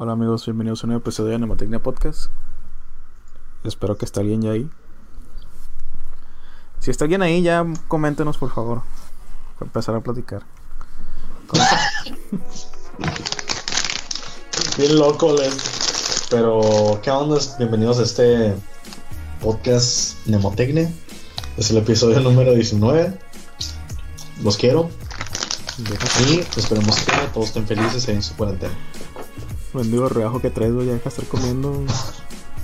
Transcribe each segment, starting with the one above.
Hola amigos, bienvenidos a un nuevo episodio de Nemotecnia Podcast. Espero que esté alguien ya ahí. Si está alguien ahí, ya coméntenos por favor. Para empezar a platicar. Bien loco, Les. Pero, ¿qué onda? Bienvenidos a este podcast Nemotecnia. Es el episodio número 19. Los quiero. Y esperemos que todos estén felices en su cuarentena. Bendigo rebajo que traes, güey, ya estar comiendo.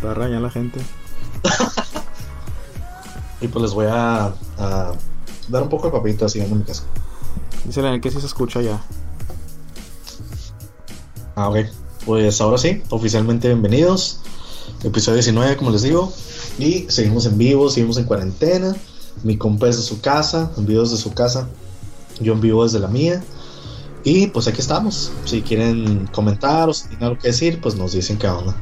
Te va a rañar la gente. Y pues les voy a, a dar un poco de papito así en mi casa. Dice el que sí se escucha ya. Ah, ok. Pues ahora sí, oficialmente bienvenidos. Episodio 19, como les digo. Y seguimos en vivo, seguimos en cuarentena. Mi compa es de su casa, en vivo desde su casa. Yo en vivo desde la mía. Y pues aquí estamos. Si quieren comentar o si tienen algo que decir, pues nos dicen qué onda.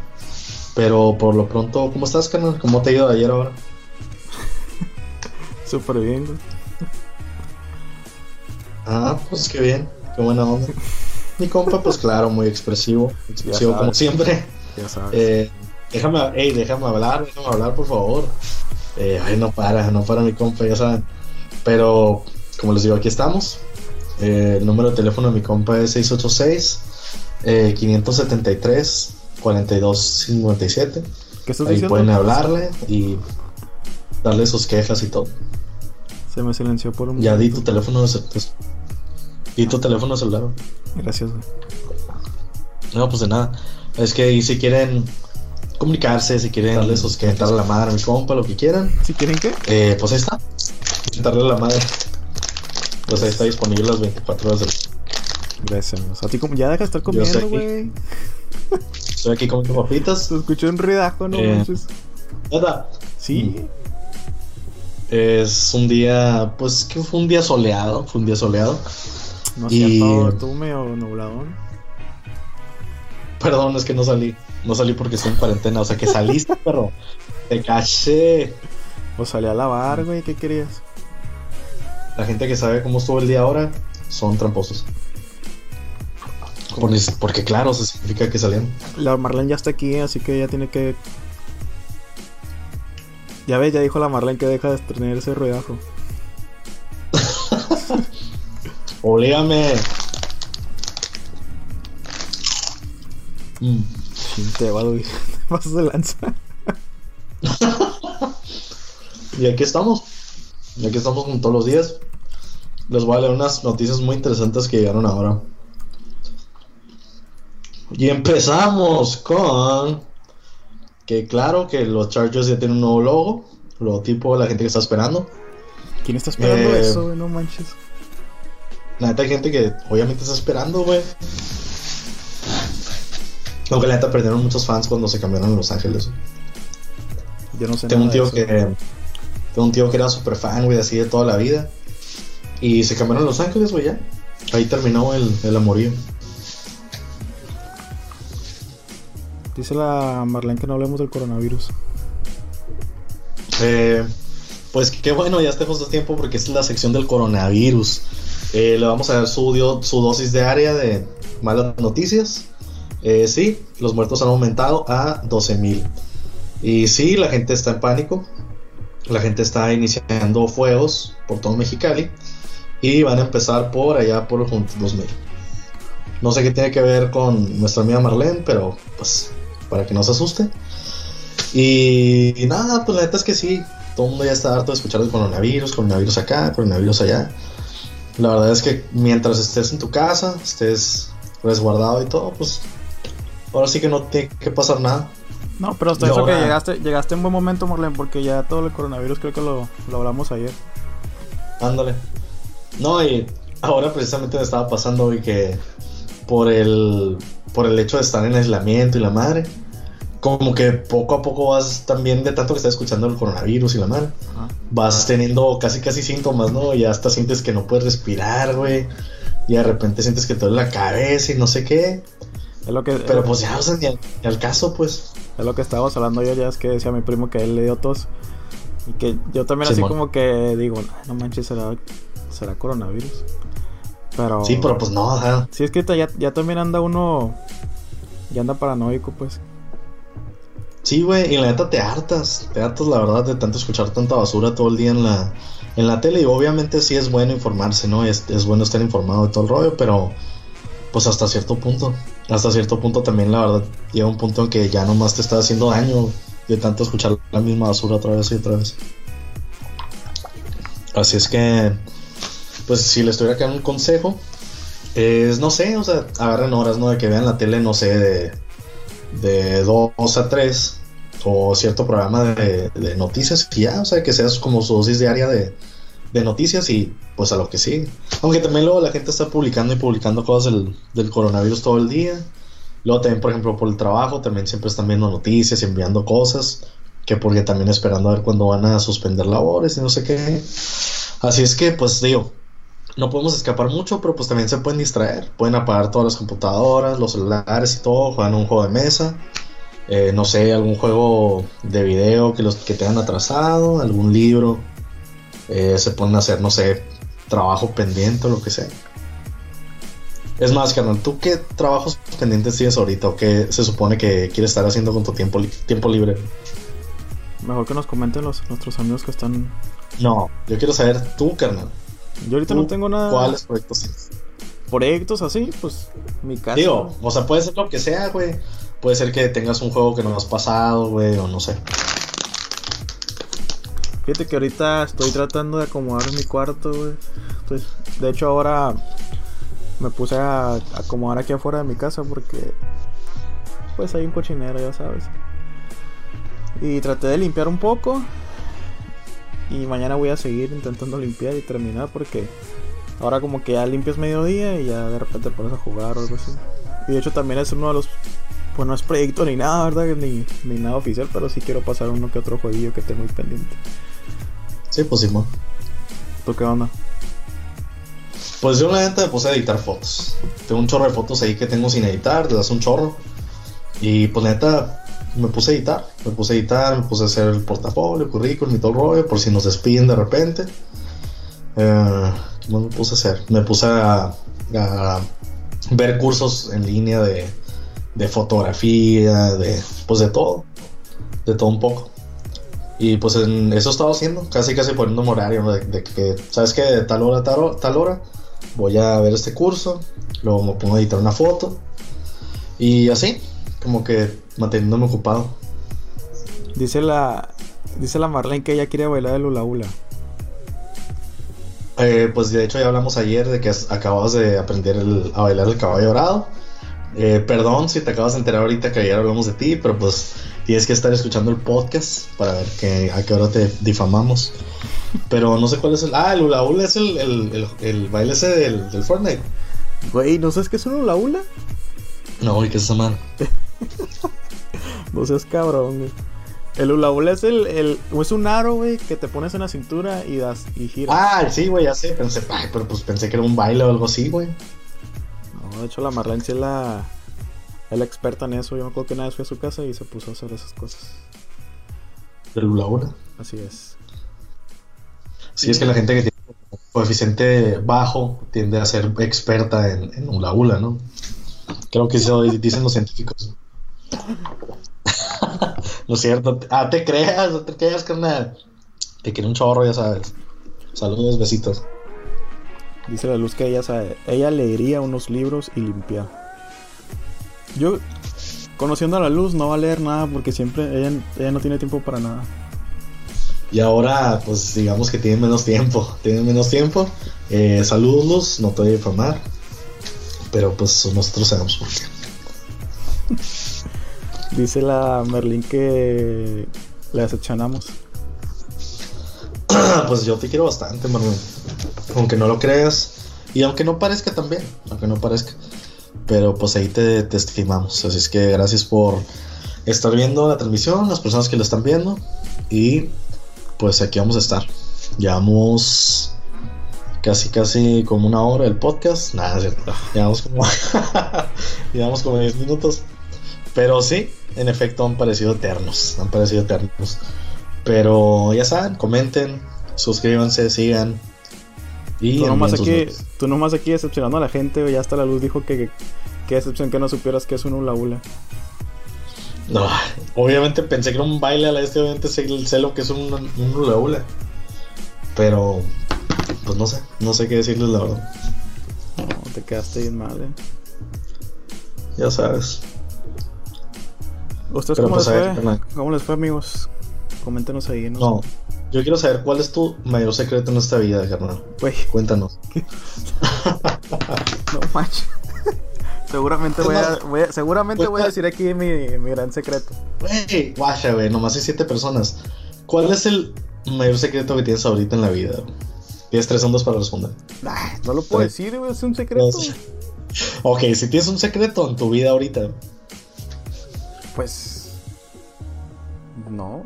Pero por lo pronto, ¿cómo estás, canal? ¿Cómo te ha ido de ayer ahora? Súper bien, güey. Ah, pues qué bien, qué buena onda. Mi compa, pues claro, muy expresivo, expresivo como siempre. Ya sabes. Eh, déjame, hey, déjame hablar, déjame hablar, por favor. Eh, ay, no para, no para mi compa, ya saben. Pero, como les digo, aquí estamos. Eh, el número de teléfono de mi compa es 686 eh, 573 4257. ¿Qué estás Ahí diciendo? pueden hablarle y darle sus quejas y todo. Se me silenció por un Ya di tu teléfono pues, Di tu teléfono celular. Gracias, güey. No, pues de nada. Es que y si quieren comunicarse, si quieren darle sus quejas, darle la madre a mi compa, lo que quieran, Si quieren qué? eh, pues ahí está. Darle la madre. Pues ahí está disponible las 24 horas del Gracias. A ti como ya deja de estar comiendo, güey. Estoy aquí comiendo papitas. Se escuchó un ruidajo, no Eh. manches. Nada. Sí. Es un día, pues que fue un día soleado, fue un día soleado. No es Y- cierto, estuvo medio nubladón. Perdón, es que no salí. No salí porque estoy en cuarentena. O sea que saliste, pero te caché. O salí a lavar, güey, ¿qué querías? La gente que sabe cómo estuvo el día ahora son tramposos. Porque, porque claro, se significa que salieron. La Marlene ya está aquí, así que ya tiene que. Ya ves, ya dijo la Marlene que deja de tener ese ruidajo. Oblígame. Mm. Te va, güey. Te pasas de lanza. Y aquí estamos. Y aquí estamos como todos los días. Les voy a leer unas noticias muy interesantes que llegaron ahora. Y empezamos con que claro que los Chargers ya tienen un nuevo logo, logotipo de la gente que está esperando. ¿Quién está esperando Eh. eso, güey? No manches. La neta hay gente que obviamente está esperando, güey. Aunque la neta perdieron muchos fans cuando se cambiaron a Los Ángeles. Yo no sé Tengo un de tío eso. que tengo un tío que era super fan, güey, así de toda la vida. Y se cambiaron a Los Ángeles, güey, ya. Ahí terminó el, el amorío. Dice la Marlene que no hablemos del coronavirus. Eh, pues qué bueno, ya está justo tiempo porque es la sección del coronavirus. Eh, le vamos a dar su, dio- su dosis diaria de malas noticias. Eh, sí, los muertos han aumentado a 12.000. Y sí, la gente está en pánico. La gente está iniciando fuegos por todo Mexicali. Y van a empezar por allá por los 2000. No sé qué tiene que ver con nuestra amiga Marlene, pero pues para que no se asuste. Y, y nada, pues la neta es que sí, todo el mundo ya está harto de escuchar el coronavirus, coronavirus acá, coronavirus allá. La verdad es que mientras estés en tu casa, estés resguardado y todo, pues ahora sí que no tiene que pasar nada. No, pero hasta eso que llegaste, llegaste en buen momento, Marlene, porque ya todo el coronavirus creo que lo, lo hablamos ayer. Ándale. No, y ahora precisamente me estaba pasando hoy que por el, por el hecho de estar en aislamiento y la madre, como que poco a poco vas también de tanto que estás escuchando el coronavirus y la madre. Ajá. vas teniendo casi casi síntomas, ¿no? Y hasta sientes que no puedes respirar, güey. Y de repente sientes que te duele la cabeza y no sé qué. Es lo que, Pero pues ya, o sea, ni al, ni al caso, pues. Es lo que estábamos hablando ayer, ya es que decía mi primo que él le dio tos. Y que yo también así como que digo, "Ay, no manches, será, será coronavirus. Pero... Sí, pero pues no, ajá. Sí, es que ya, ya también anda uno Ya anda paranoico, pues. Sí, güey, y la neta te hartas, te hartas la verdad de tanto escuchar tanta basura todo el día en la, en la tele y obviamente sí es bueno informarse, ¿no? Es, es bueno estar informado de todo el rollo, pero pues hasta cierto punto, hasta cierto punto también la verdad llega un punto en que ya nomás te está haciendo daño de tanto escuchar la misma basura otra vez y otra vez. Así es que, pues si les tuviera que dar un consejo, es, no sé, o sea, agarren horas, ¿no? De que vean la tele, no sé, de, de 2 a 3 o cierto programa de, de noticias y ya, o sea, que seas como su dosis diaria de, de noticias y pues a lo que sigue. Aunque también luego la gente está publicando y publicando cosas del, del, coronavirus todo el día. Luego también, por ejemplo, por el trabajo, también siempre están viendo noticias y enviando cosas. Que porque también esperando a ver cuándo van a suspender labores y no sé qué. Así es que, pues digo, no podemos escapar mucho, pero pues también se pueden distraer. Pueden apagar todas las computadoras, los celulares y todo, juegan un juego de mesa. Eh, no sé, algún juego de video que los que tengan atrasado, algún libro. Eh, se pueden hacer, no sé, trabajo pendiente o lo que sea. Es más, carnal, ¿tú qué trabajos pendientes tienes ahorita o qué se supone que quieres estar haciendo con tu tiempo, li tiempo libre? Mejor que nos comenten los, nuestros amigos que están. No, yo quiero saber tú, carnal. Yo ahorita no tengo nada. ¿Cuáles proyectos tienes? Proyectos así, pues mi casa. Digo, o sea, puede ser lo que sea, güey. Puede ser que tengas un juego que no has pasado, güey, o no sé. Fíjate que ahorita estoy tratando de acomodar mi cuarto, güey. De hecho, ahora me puse a acomodar aquí afuera de mi casa porque, pues, hay un cochinero, ya sabes. Y traté de limpiar un poco. Y mañana voy a seguir intentando limpiar y terminar porque ahora como que ya limpias mediodía y ya de repente te pones a jugar o algo así. Y de hecho también es uno de los... Pues no es proyecto ni nada, ¿verdad? Ni, ni nada oficial, pero sí quiero pasar uno que otro jueguillo que tengo muy pendiente. Sí, pues Simón. ¿Tú qué onda? Pues yo la neta me puse a editar fotos. Tengo un chorro de fotos ahí que tengo sin editar, le das un chorro. Y pues neta me puse a editar. Me puse a editar, me puse a hacer el portafolio, el currículum y todo el rollo, por si nos despiden de repente. Eh, ¿Qué más me puse a hacer? Me puse a, a ver cursos en línea de, de fotografía, de pues de todo. De todo un poco. Y pues en eso estaba haciendo, casi casi poniendo un horario de, de, que, ¿sabes qué? De tal hora, tal, tal hora, voy a ver este curso, luego me pongo a editar una foto. Y así, como que manteniéndome ocupado. Dice la, dice la Marlene que ella quiere bailar el hula hula. Eh, pues de hecho ya hablamos ayer de que acabas de aprender el, a bailar el caballo dorado. Eh, perdón si te acabas de enterar ahorita que ayer hablamos de ti, pero pues tienes que estar escuchando el podcast para ver que, a qué hora te difamamos. Pero no sé cuál es el. Ah, el hula hula es el, el, el, el baile ese del, del, Fortnite. Güey, ¿no sabes qué es un hula hula? No, güey, ¿qué es esa mano? no seas cabrón, güey. El hula hula es el, el es un aro, güey, que te pones en la cintura y das y giras. Ah, sí, güey, ya sé, pensé, ay, pero pues pensé que era un baile o algo así, güey. No, de hecho la sí es la, la experta en eso. Yo me acuerdo que una vez fui a su casa y se puso a hacer esas cosas. ¿Del hula hula? Así es. Sí, es que la gente que tiene coeficiente bajo tiende a ser experta en, en hula hula, ¿no? Creo que eso dicen los científicos. no es cierto. Ah, te creas, no te creas, carnal. Te quiere un chorro, ya sabes. Saludos, besitos. Dice la luz que ella sabe. Ella leería unos libros y limpiar. Yo, conociendo a la luz, no va a leer nada porque siempre ella, ella no tiene tiempo para nada. Y ahora, pues digamos que tiene menos tiempo. Tiene menos tiempo. Eh, saludos, Luz. No te voy a informar. Pero pues nosotros sabemos por qué. Dice la Merlin que le decepcionamos. pues yo te quiero bastante, Merlin. Aunque no lo creas. Y aunque no parezca también. Aunque no parezca. Pero pues ahí te, te estimamos. Así es que gracias por estar viendo la transmisión, las personas que la están viendo. Y pues aquí vamos a estar. Llevamos casi casi como una hora el podcast. Nada, es cierto. Llevamos como, llevamos como 10 minutos. Pero sí, en efecto han parecido eternos. Han parecido eternos. Pero ya saben, comenten, suscríbanse, sigan. Y tú nomás, aquí, tú nomás aquí decepcionando a la gente. Ya hasta la luz dijo que, que Qué excepción que no supieras que es un hula hula. No, obviamente pensé que era un baile a la este, obviamente sé, sé lo que es un, un hula hula. Pero, pues no sé, no sé qué decirles la verdad. No, te quedaste bien mal, eh. Ya sabes. ¿Ustedes cómo pues, les fue? ¿Cómo les fue, amigos? Coméntenos ahí, ¿no? No, yo quiero saber cuál es tu mayor secreto en esta vida, carnal. Güey, Cuéntanos. no manches. Seguramente voy a, más, voy a- seguramente voy a decir aquí mi, mi gran secreto. Güey, guacha, güey, nomás hay siete personas. ¿Cuál es el mayor secreto que tienes ahorita en la vida? Tienes tres segundos para responder. Ay, no lo puedo Sí. decir, güey, es un secreto. No. Ok, si tienes un secreto en tu vida ahorita, Pues. No.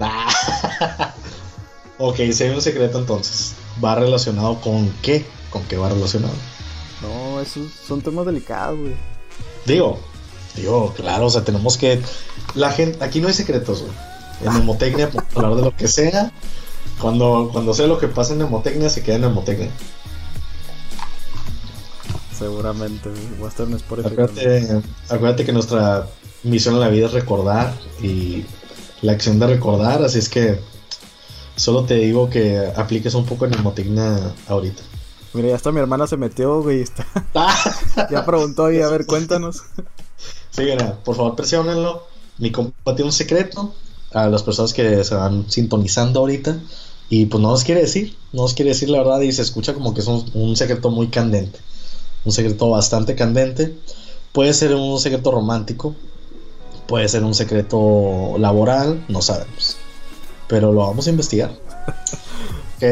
Ah. ok, si hay un secreto entonces, ¿va relacionado con qué? ¿Con qué va relacionado? No, esos son temas delicados, güey. Digo, digo, claro, o sea, tenemos que... La gente, aquí no hay secretos, güey. En Nemotecnia podemos hablar de lo que sea. Cuando, cuando sea lo que pasa en Nemotecnia, se queda en Nemotecnia. Seguramente. Voy a estar en Spotify. también. Acuérdate, acuérdate que nuestra misión en la vida es recordar y la acción de recordar, así es que solo te digo que apliques un poco en Nemotecnia ahorita. Mira, ya hasta mi hermana se metió, güey. Está... Ya preguntó y a ver, cuéntanos. Sí, mira, por favor presionenlo. Mi compa tiene un secreto a las personas que se van sintonizando ahorita. Y pues no nos quiere decir, no nos quiere decir la verdad y se escucha como que es un, un secreto muy candente. Un secreto bastante candente. Puede ser un secreto romántico, puede ser un secreto laboral, no sabemos. Pero lo vamos a investigar. Ok,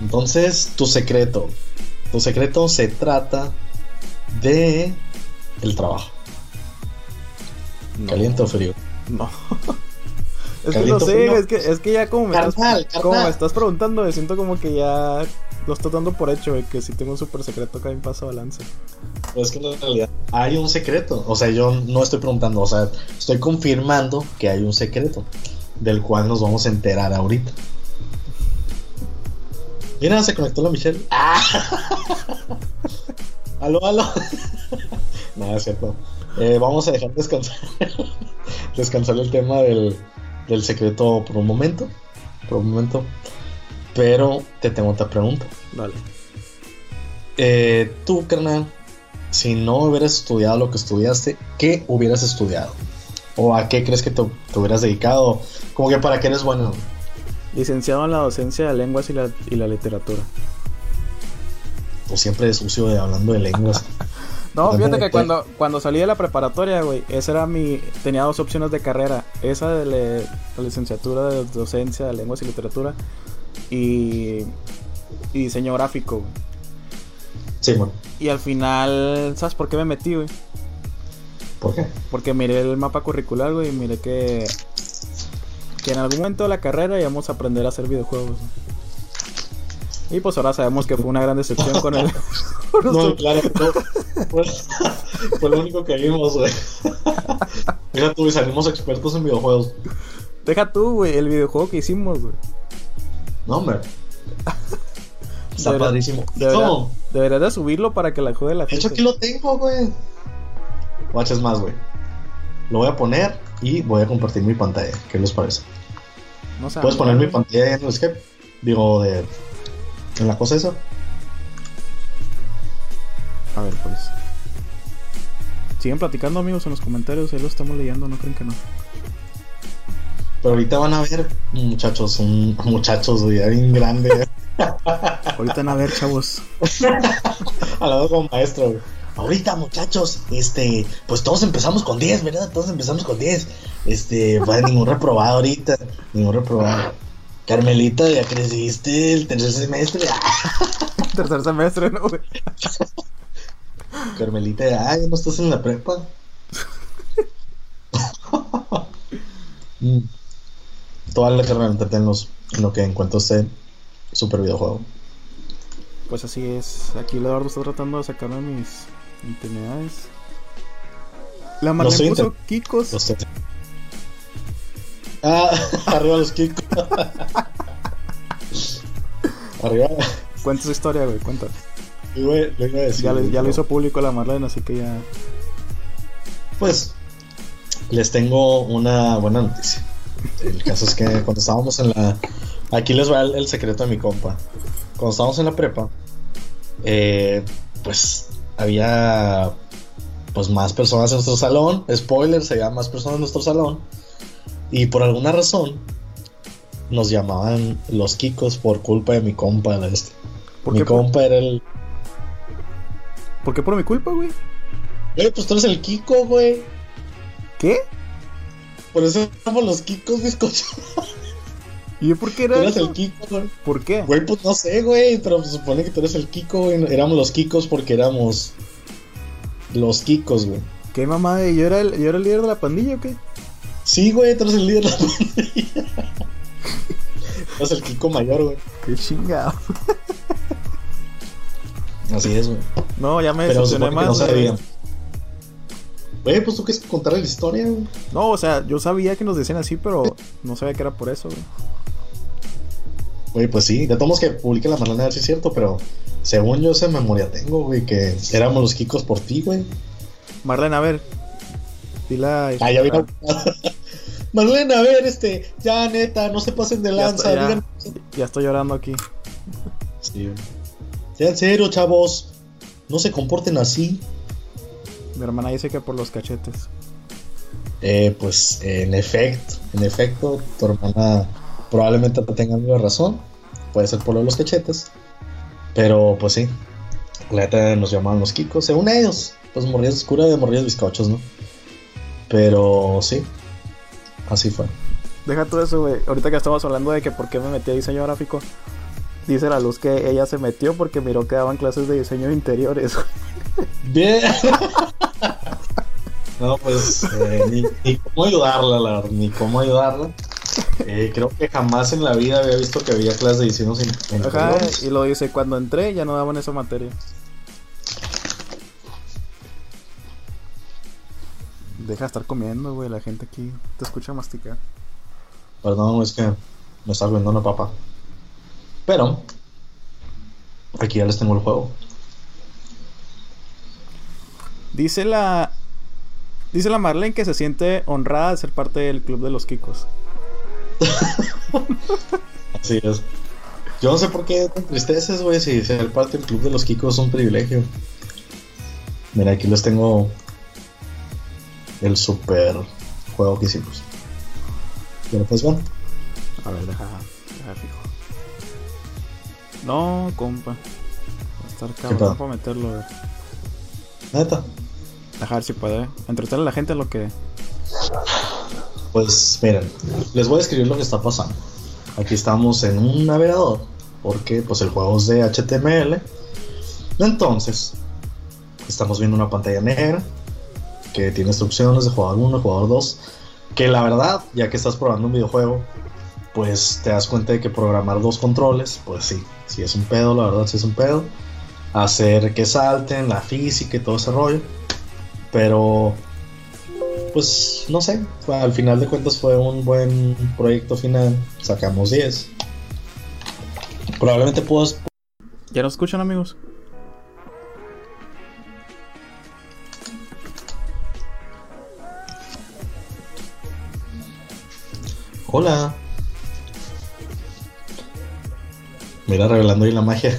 Entonces, tu secreto. Tu secreto se trata de el trabajo. No. ¿Caliente o frío? No. es que no sé, es que, es que ya como me, Carnal, estás, como me estás preguntando, me siento como que ya lo estás dando por hecho, güey, que si tengo un super secreto acá en paso balance. Pero es que en realidad hay un secreto. O sea, yo no estoy preguntando, o sea, estoy confirmando que hay un secreto del cual nos vamos a enterar ahorita. Mira, se conectó la Michelle. ¡Ah! aló, aló. no, es cierto. Eh, vamos a dejar descansar. descansar el tema del, del secreto por un momento. Por un momento. Pero te tengo otra pregunta. Vale. Eh, tú, carnal, si no hubieras estudiado lo que estudiaste, ¿qué hubieras estudiado? ¿O a qué crees que te, te hubieras dedicado? Como que para qué eres bueno. Licenciado en la docencia de lenguas y la, y la literatura. Tú siempre es sucio de hablando de lenguas. No, fíjate de que cuando, cuando salí de la preparatoria, güey, esa era mi... Tenía dos opciones de carrera. Esa de le- la licenciatura de docencia de lenguas y literatura y, y diseño gráfico, güey. Sí, bueno. Y al final, ¿sabes por qué me metí, güey? ¿Por qué? Porque miré el mapa curricular, güey, y miré que... Que en algún momento de la carrera íbamos a aprender a hacer videojuegos. Y pues ahora sabemos que fue una gran decepción con el... No, claro, no. Fue, fue lo único que vimos, güey. Mira tú, y salimos expertos en videojuegos. Deja tú, güey, el videojuego que hicimos, güey. No, hombre. Está Debería- padrísimo. Debería, No, debería de subirlo para que la juegue la de gente. hecho aquí lo tengo, güey. Watches más, güey. Lo voy a poner y voy a compartir mi pantalla. ¿Qué les parece? No Puedes poner mi pantalla en el Skype. Digo, de. En la cosa esa. A ver, pues. Siguen platicando, amigos, en los comentarios. Ahí lo estamos leyendo, no creen que no. Pero ahorita van a ver, muchachos, un muchachos, güey, ya bien grande. Ahorita van a ver, chavos. Hablando como maestro, güey. Ahorita, muchachos, este, pues todos empezamos con 10, ¿verdad? Todos empezamos con 10. Este, pues ningún reprobado ahorita, ningún reprobado. Carmelita, ya creciste el tercer semestre. Ah, Tercer semestre, ¿no, güey? Carmelita, ya no estás en la prepa. Mm. Toda la carrera entretenlos en lo que encuentro este super videojuego. Pues así es. Aquí Eduardo está tratando de sacarme mis intimidades. La Marlene soy puso Kikos. Lo sé. Ah, arriba los kicks. arriba. Cuenta su historia, güey, cuenta. Lo iba, lo iba a decir. Ya, le- güey, ya lo hizo público la Marlene, así que ya. Pues les tengo una buena noticia. El caso es que cuando estábamos en la... Aquí les va el, el secreto de mi compa. Cuando estábamos en la prepa, eh, pues había pues más personas en nuestro salón. Spoiler, había más personas en nuestro salón. Y por alguna razón nos llamaban los Kikos por culpa de mi compa. la este. ¿Por Mi qué, por, compa era el... ¿Por qué por mi culpa, güey? Güey, pues tú eres el Kiko, güey. ¿Qué? Por eso éramos los Kikos, bizcocho. ¿Y yo por qué Tú era eres eso? el Kiko, güey. ¿Por qué? Güey, pues no sé, güey, pero se supone que tú eres el Kiko, güey. Éramos los Kikos porque éramos los Kikos, güey. ¿Qué mamá? ¿Yo era, el, ¿Yo era el líder de la pandilla o qué? Sí, güey, tú eres el líder de la pandilla. Tú eres el Kiko mayor, güey. Qué chingado. Así es, güey. No, ya me decepcioné más. no güey. pues tú quieres contar la historia, güey. No, o sea, yo sabía que nos decían así, pero no sabía que era por eso, güey. Güey, pues sí, ya tomamos que publique la Marlene a ver si es cierto, pero según yo esa memoria tengo, güey, que éramos los Kikos por ti, güey. Marlene, a ver. Dila. Ah, ya vino. Marlene, a ver, este, ya neta, no se pasen de Ya lanza, ya. digan- Ya estoy llorando aquí. Sí, güey. Ya en serio, chavos. No se comporten así. Mi hermana dice que por los cachetes. Eh, pues en efecto, en efecto, tu hermana probablemente te tenga de razón. Puede ser por los cachetes. Pero pues sí. La neta nos llamaban los Kikos. Según ellos, pues morrías cura de morrías bizcochos, ¿no? Pero sí. Así fue. Deja todo eso, güey. Ahorita que estamos hablando de que por qué me metí a diseño gráfico. Dice la luz que ella se metió porque miró que daban clases de diseño de interiores. Bien. No, pues eh, ni, ni cómo ayudarla, la verdad, ni cómo ayudarla. Eh, creo que jamás en la vida había visto que había clases de diseño en, en Ajá, y lo dice, cuando entré ya no daban esa materia. Deja de estar comiendo, güey. La gente aquí te escucha masticar. Perdón, es que me está viendo una papa. Pero aquí ya les tengo el juego. Dice la. Dice la Marlene que se siente honrada de ser parte del club de los Kikos. Así es. Yo no sé por qué te entristeces, güey, si ser parte del club de los Kikos es un privilegio. Mira, aquí les tengo el super juego que hicimos. Pero pues bueno. A ver, deja, deja fijo. No, compa. Va a estar cabrón para meterlo, ver. Neta. Deja ver si puede. Entretener a la gente en lo que. Pues miren, les voy a escribir lo que está pasando. Aquí estamos en un navegador, porque pues el juego es de HTML. Entonces, estamos viendo una pantalla negra que tiene instrucciones de jugador 1, jugador 2. Que la verdad, ya que estás probando un videojuego, pues te das cuenta de que programar dos controles, pues sí, sí es un pedo, la verdad sí es un pedo. Hacer que salten, la física y todo ese rollo. Pero pues no sé, al final de cuentas fue un buen proyecto final, sacamos 10. Probablemente puedo... ¿Ya nos escuchan, amigos? Hola. Mira, revelando ahí la magia.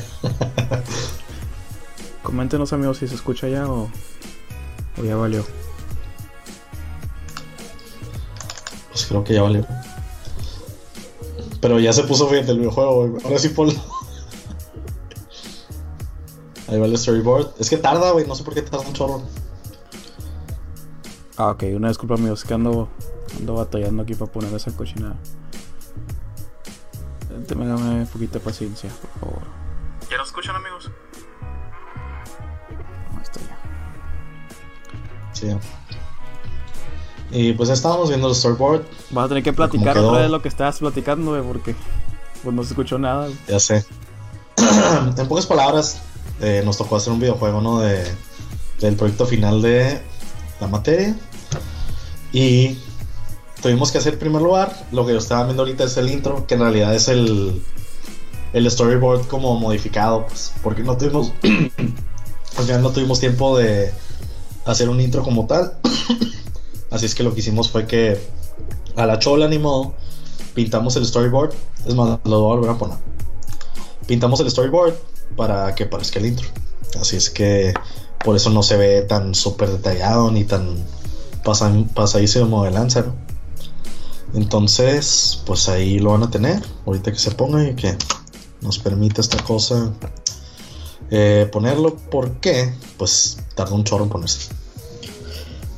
Coméntenos, amigos, si se escucha ya o. O ya valió. Pues creo que ya valió. Pero ya se puso bien el videojuego, güey. Ahora sí ponlo. Ahí va el storyboard. Es que tarda, güey. No sé por qué tarda un chorro. Ah, ok, una disculpa, amigos, que ando, ando batallando aquí para poner esa cochinada. Téngame un poquito de paciencia, por favor. ¿Ya nos escuchan, amigos? Sí. Y pues estábamos viendo el storyboard. Vas a tener que platicar otra vez lo que estabas platicando, güey, porque pues no se escuchó nada. Ya sé. en pocas palabras, eh, nos tocó hacer un videojuego, ¿no? De, del proyecto final de la materia. Y tuvimos que hacer en primer lugar. Lo que yo estaba viendo ahorita es el intro, que en realidad es el. el storyboard como modificado, pues, porque no tuvimos, al final no tuvimos tiempo de hacer un intro como tal. Así es que lo que hicimos fue que a la chola ni pintamos el storyboard. Es más, lo voy a volver a poner. Pintamos el storyboard para que parezca el intro. Así es que por eso no se ve tan súper detallado ni tan pasadísimo de lanza, ¿no? Entonces, pues ahí lo van a tener. Ahorita que se ponga y que nos permite esta cosa eh, ponerlo. porque Pues tarda un chorro en ponerse.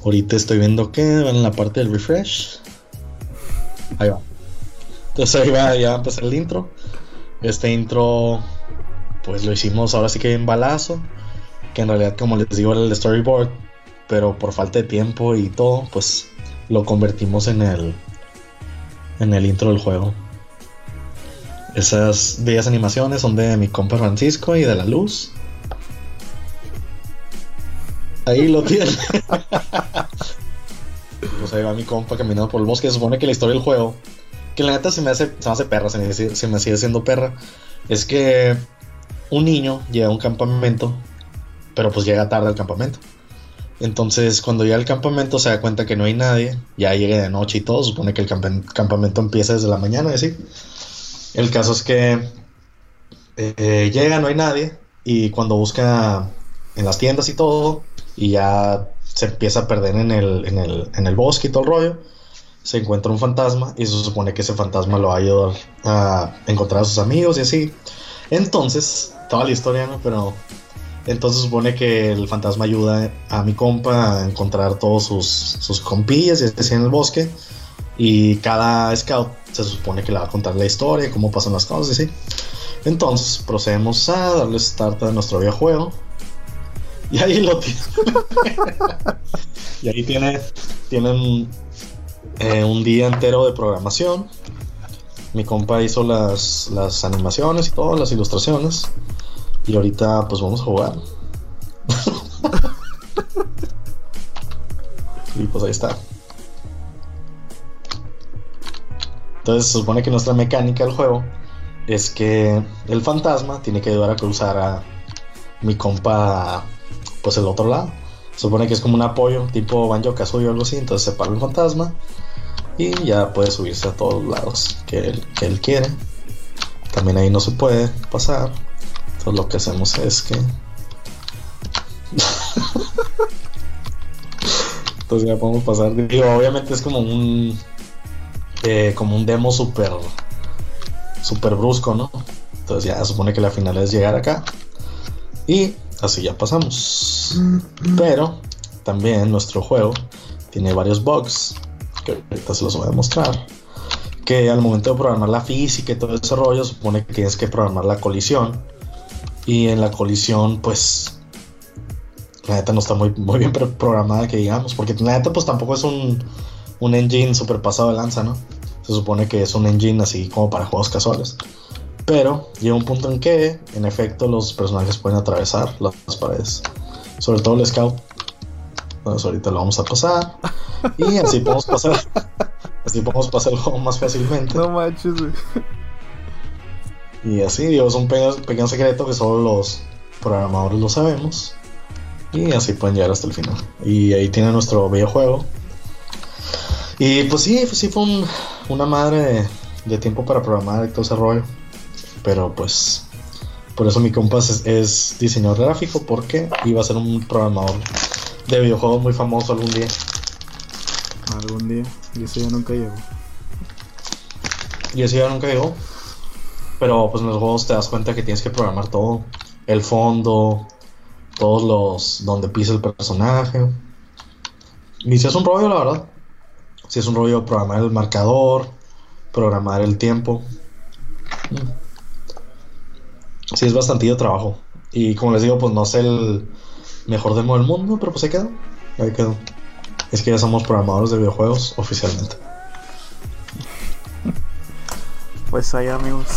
Ahorita estoy viendo que en la parte del refresh. Ahí va. Entonces ahí va, ya va a empezar el intro. Este intro, pues lo hicimos ahora sí que en balazo. Que en realidad, como les digo, era el storyboard. Pero por falta de tiempo y todo, pues lo convertimos en el en el intro del juego. Esas bellas animaciones son de mi compa Francisco y de la luz. Ahí lo tiene. pues ahí va mi compa caminando por el bosque. Se supone que la historia del juego, que la neta se me hace, se me hace perra, se me, sigue siendo perra, es que un niño llega a un campamento, pero pues llega tarde al campamento. Entonces, cuando llega al campamento, se da cuenta que no hay nadie. Ya llega de noche y todo. Supone que el campamento empieza desde la mañana, así. El caso es que eh, llega, no hay nadie. Y cuando busca en las tiendas y todo, y ya se empieza a perder en el, en el, en el bosque y todo el rollo, se encuentra un fantasma. Y se supone que ese fantasma lo va a ayudar a encontrar a sus amigos y así. Entonces, toda la historia, ¿no? Pero entonces supone que el fantasma ayuda a mi compa a encontrar todos sus, sus compillas y así en el bosque. Y cada scout se supone que le va a contar la historia, cómo pasan las cosas y así. Entonces procedemos a darle start a nuestro videojuego. Y ahí lo tiene. y ahí tiene, tienen eh, un día entero de programación. Mi compa hizo las, las animaciones y todas las ilustraciones. Y ahorita pues vamos a jugar. y pues ahí está. Entonces se supone que nuestra mecánica del juego es que el fantasma tiene que ayudar a cruzar a mi compa pues el otro lado. Supone que es como un apoyo tipo Banjo Kazooie o algo así, entonces se para el fantasma y ya puede subirse a todos lados que él, que él quiere. También ahí no se puede pasar lo que hacemos es que. Entonces ya podemos pasar. Digo, obviamente es como un. Eh, como un demo súper. Súper brusco, ¿no? Entonces ya supone que la final es llegar acá. Y así ya pasamos. Pero también nuestro juego tiene varios bugs. Que ahorita se los voy a mostrar. Que al momento de programar la física y todo ese rollo, supone que tienes que programar la colisión y en la colisión, pues, la neta no está muy, muy bien programada, que digamos, porque la neta, pues tampoco es un, un engine super pasado de lanza, ¿no? Se supone que es un engine así como para juegos casuales. Pero llega un punto en que, en efecto, los personajes pueden atravesar las paredes. Sobre todo el scout. Entonces ahorita lo vamos a pasar. Y así podemos pasar. así podemos pasar el juego más fácilmente. No manches, y así, digo, es un pequeño, secreto que solo los programadores lo sabemos. Y así pueden llegar hasta el final. Y ahí tiene nuestro videojuego. Y pues sí, pues sí fue una madre de, tiempo para programar y todo ese rollo. Pero pues por eso mi compa es, diseñador gráfico porque iba a ser un programador de videojuegos muy famoso algún día. Algún día. Y eso ya nunca llegó. Y eso ya nunca llegó. Pero pues en los juegos te das cuenta que tienes que programar todo. El fondo, todos los... donde pisa el personaje. Y si es un rollo, la verdad. Si es un rollo programar el marcador, programar el tiempo. Sí, es bastante trabajo. Y como les digo, pues no es el mejor demo del mundo, pero pues ahí quedó. Ahí quedó. Es que ya somos programadores de videojuegos oficialmente. Pues ahí amigos.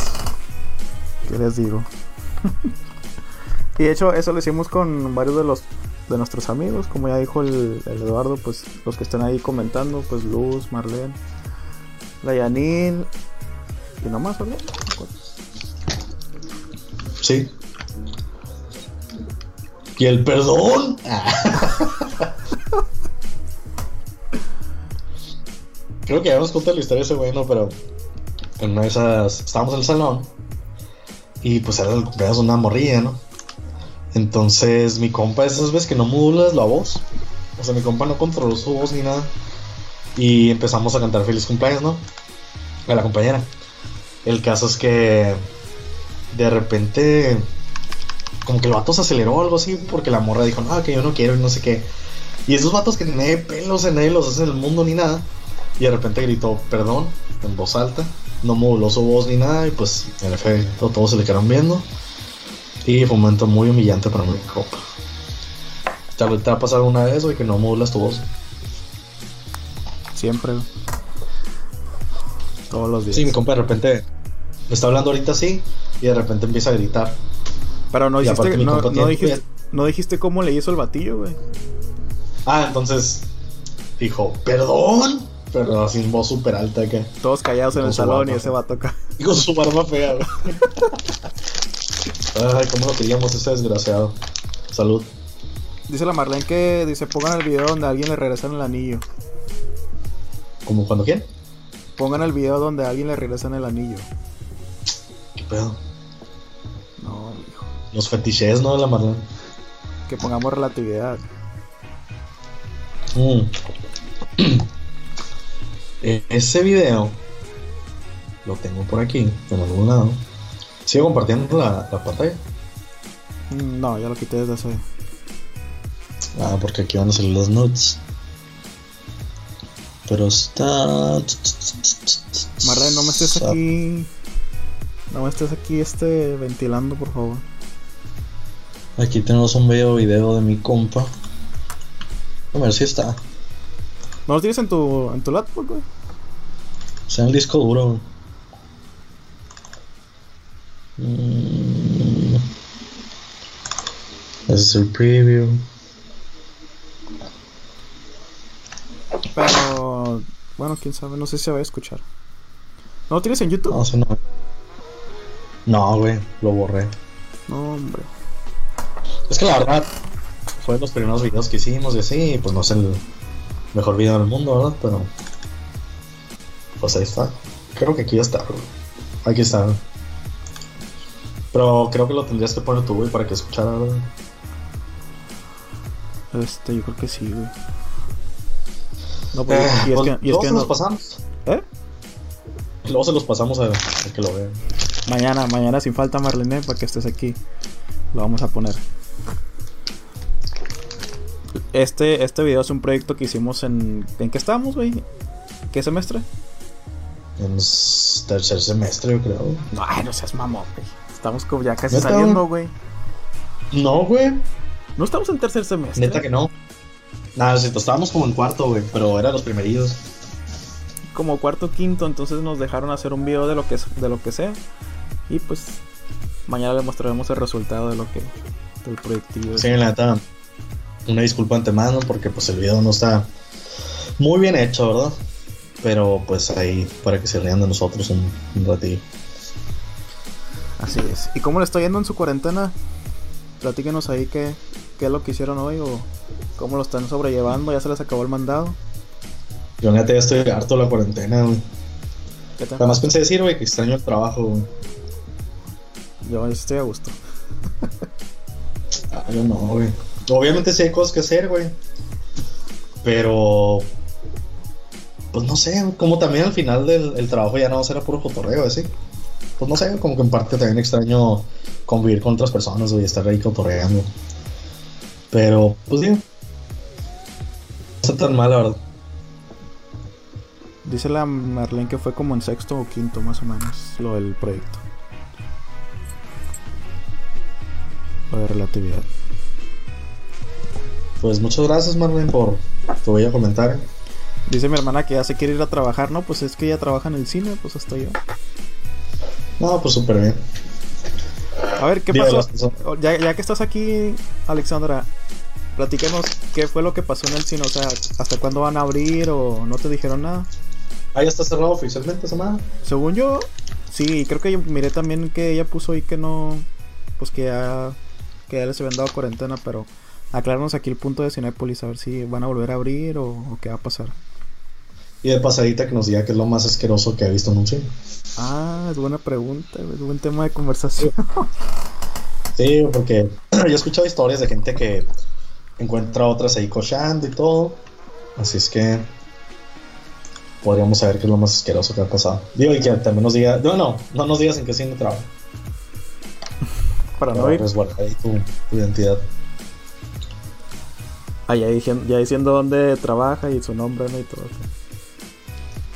¿Qué les digo? y de hecho, eso lo hicimos con varios de los de nuestros amigos, como ya dijo el, Eduardo, pues los que están ahí comentando, pues Luz, Marlene, la Yanil y no más, ¿verdad? Sí. ¿Y el perdón? Creo que ya nos contó la historia ese güey, ¿no? Pero en una de esas estábamos en el salón y pues era el cumpleaños de una morrilla, ¿no? Entonces mi compa esas veces que no modulas la voz. O sea, mi compa no controló su voz ni nada. Y empezamos a cantar feliz cumpleaños, ¿no? A la compañera. El caso es que de repente como que el vato se aceleró o algo así porque la morra dijo, no, que yo no quiero y no sé qué. Y esos vatos que ni pelos en él los hace en el mundo ni nada. Y de repente gritó, perdón, en voz alta. No moduló su voz ni nada. Y pues, en efecto, todos se le quedaron viendo. Y fue un momento muy humillante para mi compa. ¿Te, te ha pasado alguna vez, güey, que no modulas tu voz? Siempre, güey. Todos los días. Sí, mi compa de repente me está hablando ahorita así y de repente empieza a gritar. Pero no mi no, no dijiste, no dijiste cómo le hizo el batillo, güey. Ah, entonces dijo, perdón, pero así en voz súper alta que. Todos callados en el salón y ese va a tocar. Y con su barba fea, güey. Ay, cómo lo queríamos ese desgraciado. Salud. Dice la Marlene que dice pongan el video donde a alguien le regresan el anillo. ¿Cómo cuando quién? Pongan el video donde a alguien le regresan el anillo. ¿Qué pedo? Los fetiches, ¿no? De la Marlene. Que pongamos relatividad. Mm. E- Ese video lo tengo por aquí, en algún lado. Sigo compartiendo la, la pantalla. No, ya lo quité desde hace. Ah, porque aquí van a salir los nudes. Pero está. Marlene, no me estés aquí. No me estés aquí este ventilando, por favor. Aquí tenemos un video video de mi compa. A ver si está. ¿No lo tienes en tu, en tu laptop, güey? O sea, en el disco duro. Mm. Ese es el preview. Pero. Bueno, quién sabe, no sé si se va a escuchar. ¿No lo tienes en YouTube? No, no. No, güey, lo borré. No, hombre. Es que la verdad, fue de los primeros videos que hicimos y así, pues no es el mejor video del mundo, ¿verdad? Pero. Pues ahí está. Creo que aquí ya está, güey. Aquí está. güey. Pero creo que lo tendrías que poner tú, güey, para que escuchara, güey. Este, yo creo que sí, güey. No, pues, Eh, y es pues, que, y es que se no- los pasamos. ¿Eh? Luego se los pasamos a, a que lo vean. Mañana, mañana sin falta, Marlene, para que estés aquí. Lo vamos a poner. Este, este video es un proyecto que hicimos en. ¿En qué estábamos, güey? ¿Qué semestre? En tercer semestre, yo creo. No, ay, no seas mamón, güey. Estamos como ya casi ¿Neta? saliendo, güey. No, güey. No estamos en tercer semestre. Neta que no. Nada, si estábamos como en cuarto, güey, pero eran los primerillos. Como cuarto quinto, entonces nos dejaron hacer un video de lo que de lo que sea. Y pues mañana le mostraremos el resultado de lo que del proyectillo. Sí, la neta, una disculpa antemano porque pues el video no está muy bien hecho, ¿verdad? Pero pues ahí para que se rían de nosotros un, un ratillo. Así es. ¿Y cómo le está yendo en su cuarentena? Platíquenos ahí qué, qué es lo que hicieron hoy o cómo lo están sobrellevando. ¿Ya se les acabó el mandado? Yo neta ya estoy harto de la cuarentena, güey. ¿Qué te- Además pensé decir, güey, que extraño el trabajo, güey. Yo estoy a gusto. Ah, yo no, güey. Obviamente sí hay cosas que hacer, güey. Pero. Pues no sé, como también al final del el trabajo ya no va a ser a puro cotorreo, así. Pues no sé, como que en parte también extraño convivir con otras personas, güey, estar ahí cotorreando. Pero, pues sí. No está tan mal, la verdad. Dice la Marlene que fue como en sexto o quinto más o menos lo del proyecto. Lo de relatividad. Pues muchas gracias, Marlene, por tu bello comentario. Dice mi hermana que ya se quiere ir a trabajar, ¿no? Pues es que ella trabaja en el cine, pues hasta yo. No, pues súper bien. A ver, ¿qué pasó? Oh, Ya, ya que estás aquí, Alexandra, platícanos qué fue lo que pasó en el cine. O sea, ¿hasta cuándo van a abrir o no te dijeron nada? Ah, ya está cerrado oficialmente madre. Según yo, sí, creo que yo miré también que ella puso ahí que no. pues que ya, que ya les habían dado cuarentena, pero aclararnos aquí el punto de Cinépolis, a ver si van a volver a abrir o, o qué va a pasar. Y de pasadita que nos diga qué es lo más asqueroso que ha visto en un cine. Ah, es buena pregunta, es buen tema de conversación. Sí, porque yo he escuchado historias de gente que encuentra otras ahí cochando y todo. Así es que podríamos saber qué es lo más asqueroso que ha pasado. Digo, y que también nos diga, no, no, no nos digas en qué cine trabaja. Para no ir. resguardar ahí tu, tu identidad. Ah, ya, diciendo dónde trabaja y su nombre, ¿no? Y todo.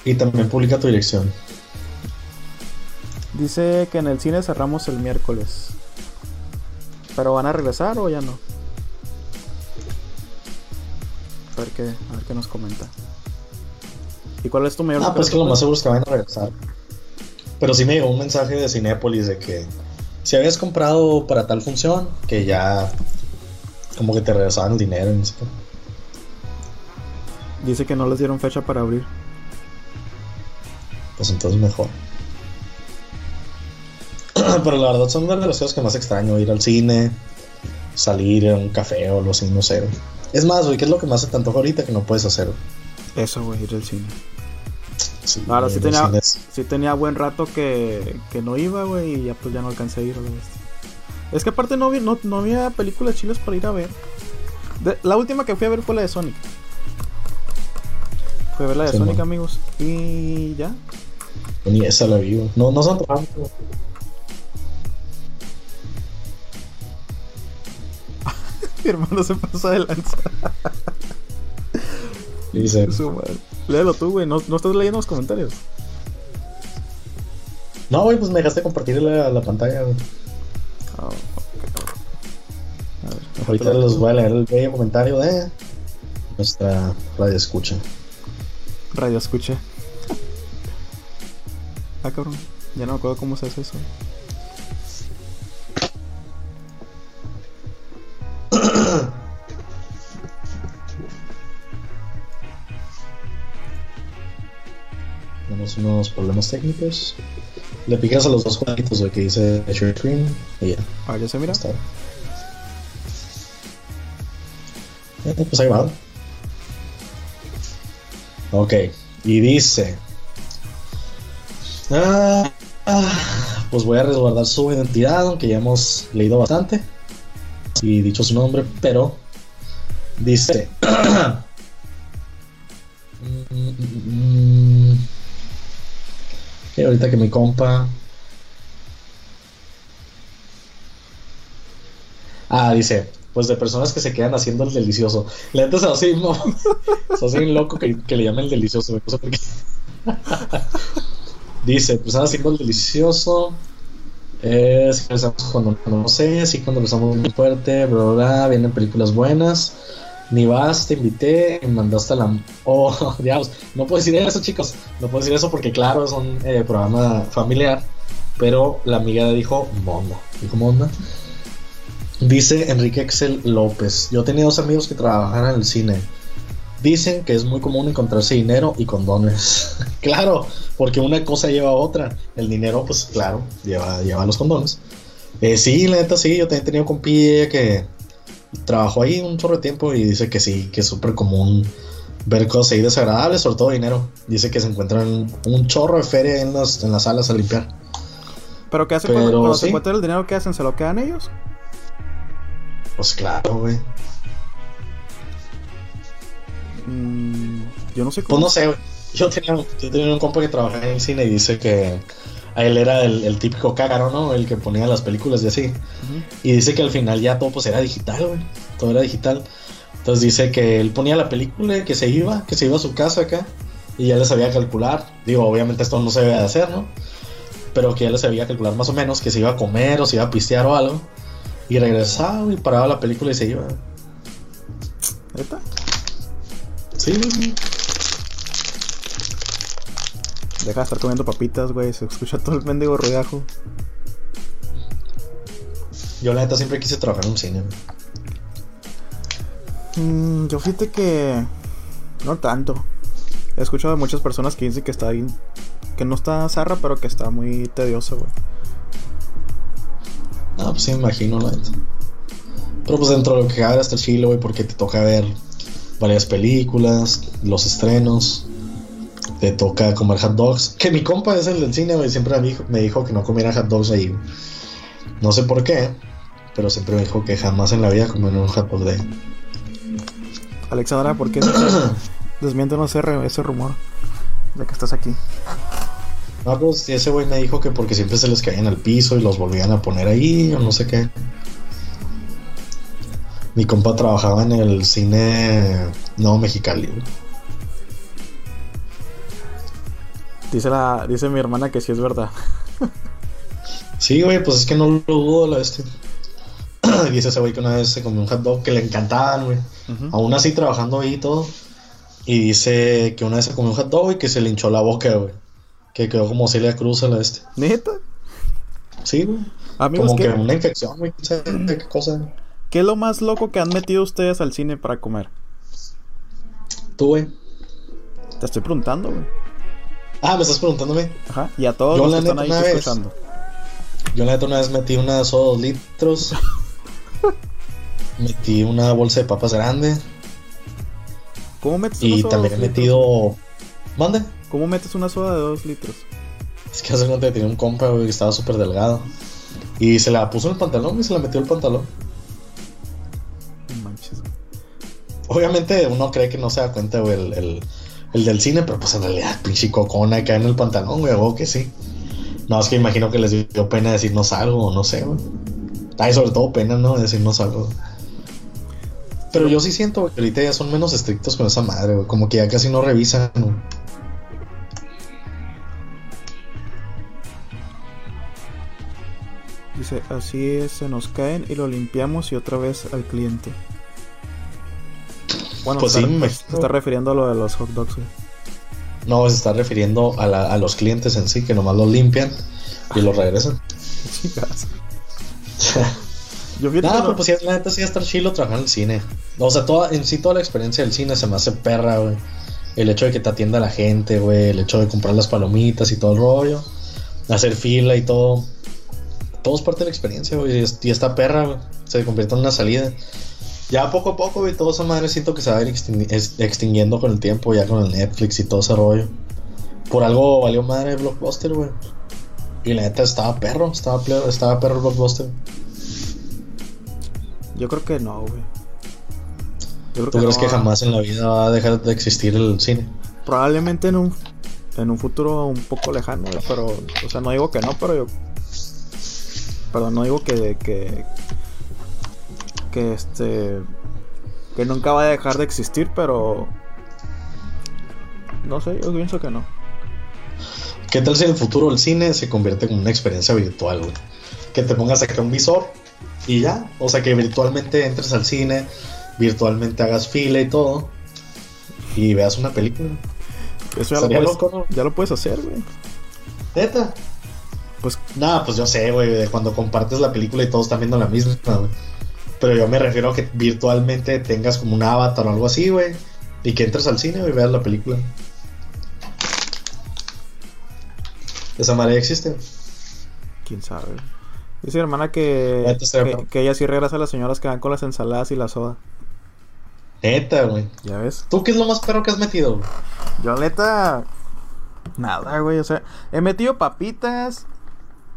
Y también publica tu dirección. Dice que en el cine cerramos el miércoles. ¿Pero van a regresar o ya no? A ver qué, a ver qué nos comenta. ¿Y cuál es tu mayor Ah, pues que lo más seguro es que vayan a regresar. Pero sí me llegó un mensaje de Cinépolis de que si habías comprado para tal función, que ya como que te regresaban el dinero y no sé qué. Dice que no les dieron fecha para abrir. Pues entonces mejor. Pero la verdad son una de las cosas que más extraño, ir al cine, salir a un café o algo así, no sé. güey. Es más, güey, ¿qué es lo que más se te antoja ahorita que no puedes hacer? güey? Eso, güey, ir al cine. Sí, Ahora sí tenía, sí tenía buen rato que, que no iba, güey, y ya pues ya no alcancé a ir a la bestia. Es que aparte no, vi- no, no había películas chilas para ir a ver. De- la última que fui a ver fue la de Sonic. Fui a ver la de Sí, Sonic, man. amigos. Y ya. Ni esa la vi, güey. No, no antojaban, güey. Mi hermano se pasó de lanza. Dice. Léelo tú, güey. No, no estás leyendo los comentarios. no, güey, pues me dejaste compartir la, la pantalla, güey. Ok, a ver, Ahorita les voy a leer el bello comentario de nuestra radio escucha. Radio escuché. ah, cabrón. Ya no me acuerdo cómo se hace eso. Tenemos unos problemas técnicos. Le picas a los dos jueguitos, güey, que dice share screen y ya. Ah, ya se mira. Está. Eh, pues ahí va. Ok, y dice. Ah, ah, pues voy a resguardar su identidad, aunque ya hemos leído bastante y dicho su nombre, pero dice. Mm, mm, mm. Que ahorita que mi compa Ah, dice, pues de personas que se quedan haciendo el delicioso. La neta es así, no. Es bien loco que, que le llamen el delicioso, no sé por. Dice, personas haciendo el delicioso. Eh, si cuando no sé, sí cuando empezamos muy fuerte, bla, bla, bla, vienen películas buenas. Ni vas, te invité y mandaste a la... Oh, diablos, no puedo decir eso, chicos. No puedo decir eso porque, claro, es un eh, programa familiar. Pero la amiga dijo Monda. Dijo Monda. Dice Enrique Excel López. Yo tenía dos amigos que trabajan en el cine. Dicen que es muy común encontrarse dinero y condones. claro, porque una cosa lleva a otra. El dinero, pues claro, lleva, lleva los condones. Eh, sí, la neta sí, yo también he tenido compilla que trabajó ahí un chorro de tiempo y dice que sí, que es súper común ver cosas ahí desagradables, sobre todo dinero. Dice que se encuentran un chorro de feria en las, en las salas a limpiar. Pero ¿qué hacen Pero cuando, cuando se encuentran el dinero? ¿Qué hacen? ¿Se lo quedan ellos? Pues claro, güey. Mm, yo no sé Pues cómo. no sé, güey. Yo tenía, yo tenía un compa que trabajaba en el cine y dice que a él era el, el típico cágaro, ¿no? El que ponía las películas y así. Y dice que al final ya todo pues era digital, güey. Todo era digital. Entonces dice que él ponía la película, que se iba, que se iba a su casa acá. Y ya le sabía calcular. Digo, obviamente esto no se debe de hacer, ¿no? Pero que ya le sabía calcular más o menos que se iba a comer o se iba a pistear o algo. Y regresaba y paraba la película y se iba. ¿Neta? Sí, güey. Deja de estar comiendo papitas, güey. Se escucha todo el mendigo rodeajo. Yo la neta siempre quise trabajar en un cine. Mm, yo fíjate que. No tanto. He escuchado de muchas personas que dicen que está bien. Que no está zarra, pero que está muy tedioso, güey. Ah, pues sí, me imagino, la neta. Pero pues dentro de lo que cabe está chile, güey, porque te toca ver varias películas, los estrenos, te toca comer hot dogs. Que mi compa es el del cine, güey, siempre me dijo, me dijo que no comiera hot dogs ahí. No sé por qué, pero siempre me dijo que jamás en la vida comiera un hot dog de ahí. Alexandra, ¿por qué desmiéntanos ese, ese rumor de que estás aquí? No, pues ese güey me dijo que porque siempre se les caían al piso y los volvían a poner ahí o no sé qué. Mi compa trabajaba en el cine no Mexicali. güey. Dice, la, dice mi hermana que sí es verdad. Sí, güey, pues es que no lo dudo la este. Dice ese güey que una vez se comió un hot dog que le encantaban, güey. Aún así trabajando ahí y todo. Y dice que una vez se comió un hot dog y que se le hinchó la boca, güey. Que quedó como Celia Cruz a la este. ¿Neta? Sí, güey. Amigos, Como ¿qué, que una infección, güey. Qué cosa. ¿qué es lo más loco que han metido ustedes al cine para comer? Tú, güey. Te estoy preguntando, güey. Ah, me estás preguntándome. Ajá. Y a todos Yo, los que están ahí una vez- escuchando. Yo la neta una vez metí una soda dos litros. metí una bolsa de papas grande. ¿Cómo metes una Y soda de también he metido. Mande. ¿Cómo metes una soda de dos litros? Es que hace cuenta que tenía un compa, güey, que estaba súper delgado. Y se la puso en el pantalón y se la metió en el pantalón. No manches. güey. Obviamente uno cree que no se da cuenta, güey, el, el, el del cine, pero pues en realidad, pinche cocona cae en el pantalón, güey, o que sí. No, es que imagino que les dio pena decirnos algo, o no sé, güey. Ay, sobre todo pena, ¿no? Decirnos algo. Pero yo sí siento, que ahorita ya son menos estrictos con esa madre, güey. Como que ya casi no revisan, güey. Dice, así es, se nos caen y lo limpiamos y otra vez al cliente. Bueno, Pues se sí, está- me- se está refiriendo a lo de los hot dogs, güey. No, se está refiriendo a, la- a los clientes en sí, que nomás los limpian y los regresan. Chingadas. Yo fíjate Nada, pero pues sí, la neta sí estar chilo trabajar en el cine. O sea, toda, en sí toda la experiencia del cine se me hace perra, güey. El hecho de que te atienda la gente, güey. El hecho de comprar las palomitas y todo el rollo. Hacer fila y todo. Todo es parte de la experiencia, güey. Y esta perra, güey. Se convierte en una salida. Ya poco a poco, güey, toda esa madre siento que se va a ir extingui- extinguiendo con el tiempo, ya con el Netflix y todo ese rollo. Por algo valió madre Blockbuster, güey. Y la neta estaba perro, estaba, estaba perro el Blockbuster. Yo creo que no, güey. ¿Tú crees no. que jamás en la vida va a dejar de existir el cine? Probablemente en un en un futuro un poco lejano, pero o sea, no digo que no, pero yo perdón, no digo que que que este que nunca va a dejar de existir, pero no sé, yo pienso que no. ¿Qué tal si en el futuro el cine se convierte en una experiencia virtual, güey? Que te pongas acá un visor y ya. O sea, que virtualmente entres al cine, virtualmente hagas fila y todo. Y veas una película. Eso ya lo, puedes, loco, ¿no? ya lo puedes hacer, güey. Neta. Pues Nada, pues yo sé, güey, de cuando compartes la película y todos están viendo la misma, güey. Pero yo me refiero a que virtualmente tengas como un avatar o algo así, güey. Y que entres al cine y veas la película. Esa manera existe. quién sabe. Dice mi hermana que, que ella sí regresa a las señoras que van con las ensaladas y la soda. Neta, güey. ¿Ya ves? ¿Tú qué es lo más perro que has metido? güey? Yo neta. Nada, güey. O sea, he metido papitas.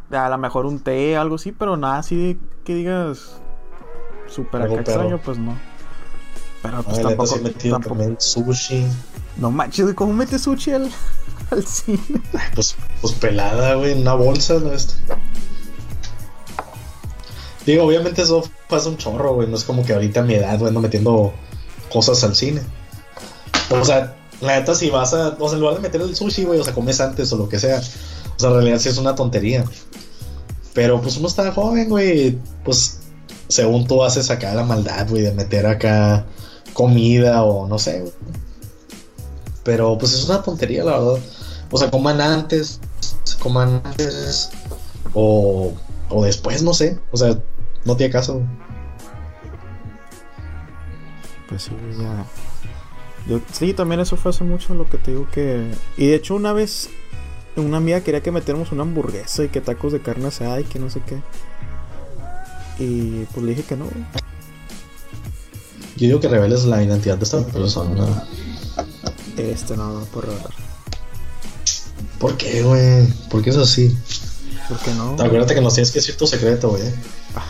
A lo mejor un té, algo así, pero nada así que digas. Algo acá extraño, pues no. Pero pues neta, tampoco. metido tampoco- también sushi. No manches, ¿cómo metes sushi al, al cine? Pues, pues pelada, güey, en una bolsa, ¿no? Este. Digo, obviamente eso pasa un chorro, güey. No es como que ahorita a mi edad, güey, ando metiendo cosas al cine. O sea, la neta, si vas a. O sea, en lugar de meter el sushi, güey, o sea, comes antes o lo que sea. O sea, en realidad sí es una tontería. Pero pues uno está joven, güey. Pues según tú haces acá la maldad, güey, de meter acá comida o no sé. Pero pues es una tontería, la verdad. O sea, coman antes, coman antes o, o después, no sé. O sea, no tiene caso. Pues sí, ya. Yo, sí, también eso fue hace mucho lo que te digo que. Y de hecho, una vez. Una amiga quería que metiéramos una hamburguesa y que tacos de carne asada y que no sé qué. Y pues le dije que no. Yo digo que reveles la identidad de esta persona. Este no, no por revelar. ¿Por qué, güey? ¿Por qué es así? ¿Por qué no? Acuérdate que nos tienes que decir tu secreto, güey. A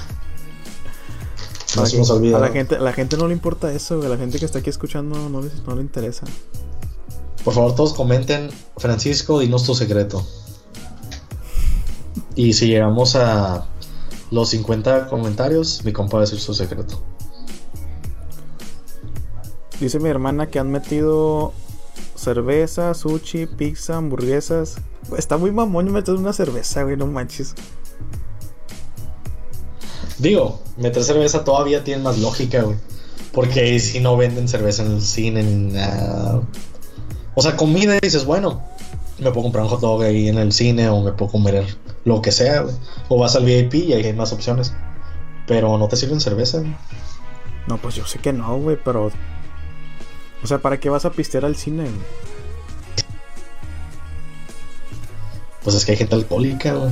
No la, se nos gente- olvida. a la gente, a la gente no le importa eso, güey. La gente que está aquí escuchando no le interesa. Por favor, todos comenten. Francisco, dinos tu secreto. Y si llegamos a los 50 comentarios, mi compa va a decir su secreto. Dice mi hermana que han metido cerveza, sushi, pizza, hamburguesas. Está muy mamón meter una cerveza, güey, no manches. Digo, meter cerveza todavía tiene más lógica, güey. Porque si no venden cerveza en el cine ni nada. O sea, comida y dices, bueno, me puedo comprar un hot dog ahí en el cine o me puedo comer lo que sea, güey. O vas al VIP y hay más opciones. Pero no te sirven cerveza, güey. No, pues yo sé que no, güey, pero. O sea, ¿para qué vas a pistear al cine, güey? Pues es que hay gente alcohólica, güey.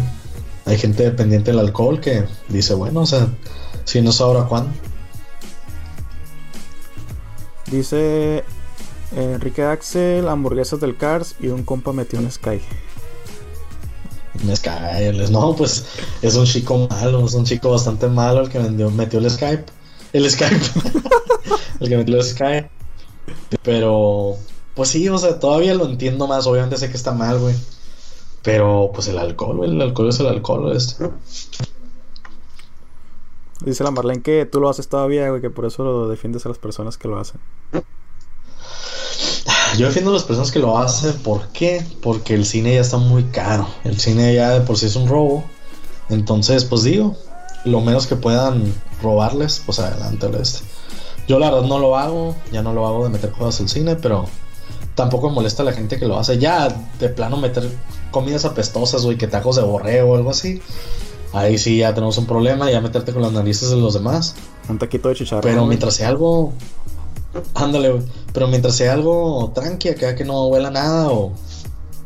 Hay gente dependiente del alcohol que dice, bueno, o sea, si no es ahora, ¿cuándo? Dice eh, Enrique Axel, hamburguesas del Cars y un compa metió un Sky. Cae, no, pues es un chico malo, es un chico bastante malo el que vendió, metió el Skype. El Skype. el que metió el Skype. Pero, pues sí, o sea, todavía lo entiendo más. Obviamente sé que está mal, güey. Pero, pues el alcohol, el alcohol es el alcohol, este. Dice la Marlene que tú lo haces todavía, güey, que por eso lo defiendes a las personas que lo hacen. Yo defiendo a las personas que lo hacen. ¿Por qué? Porque el cine ya está muy caro. El cine ya de por sí es un robo. Entonces, pues digo, lo menos que puedan robarles, pues adelante al este. Yo la verdad no lo hago, ya no lo hago de meter cosas al cine, pero tampoco me molesta la gente que lo hace. Ya de plano meter comidas apestosas, güey, que tacos de borrego o algo así. Ahí sí ya tenemos un problema, ya meterte con las narices de los demás. Un taquito de chicharrón. Pero mientras sea algo. Ándale, güey. Pero mientras sea algo tranqui, acá que no huela nada o.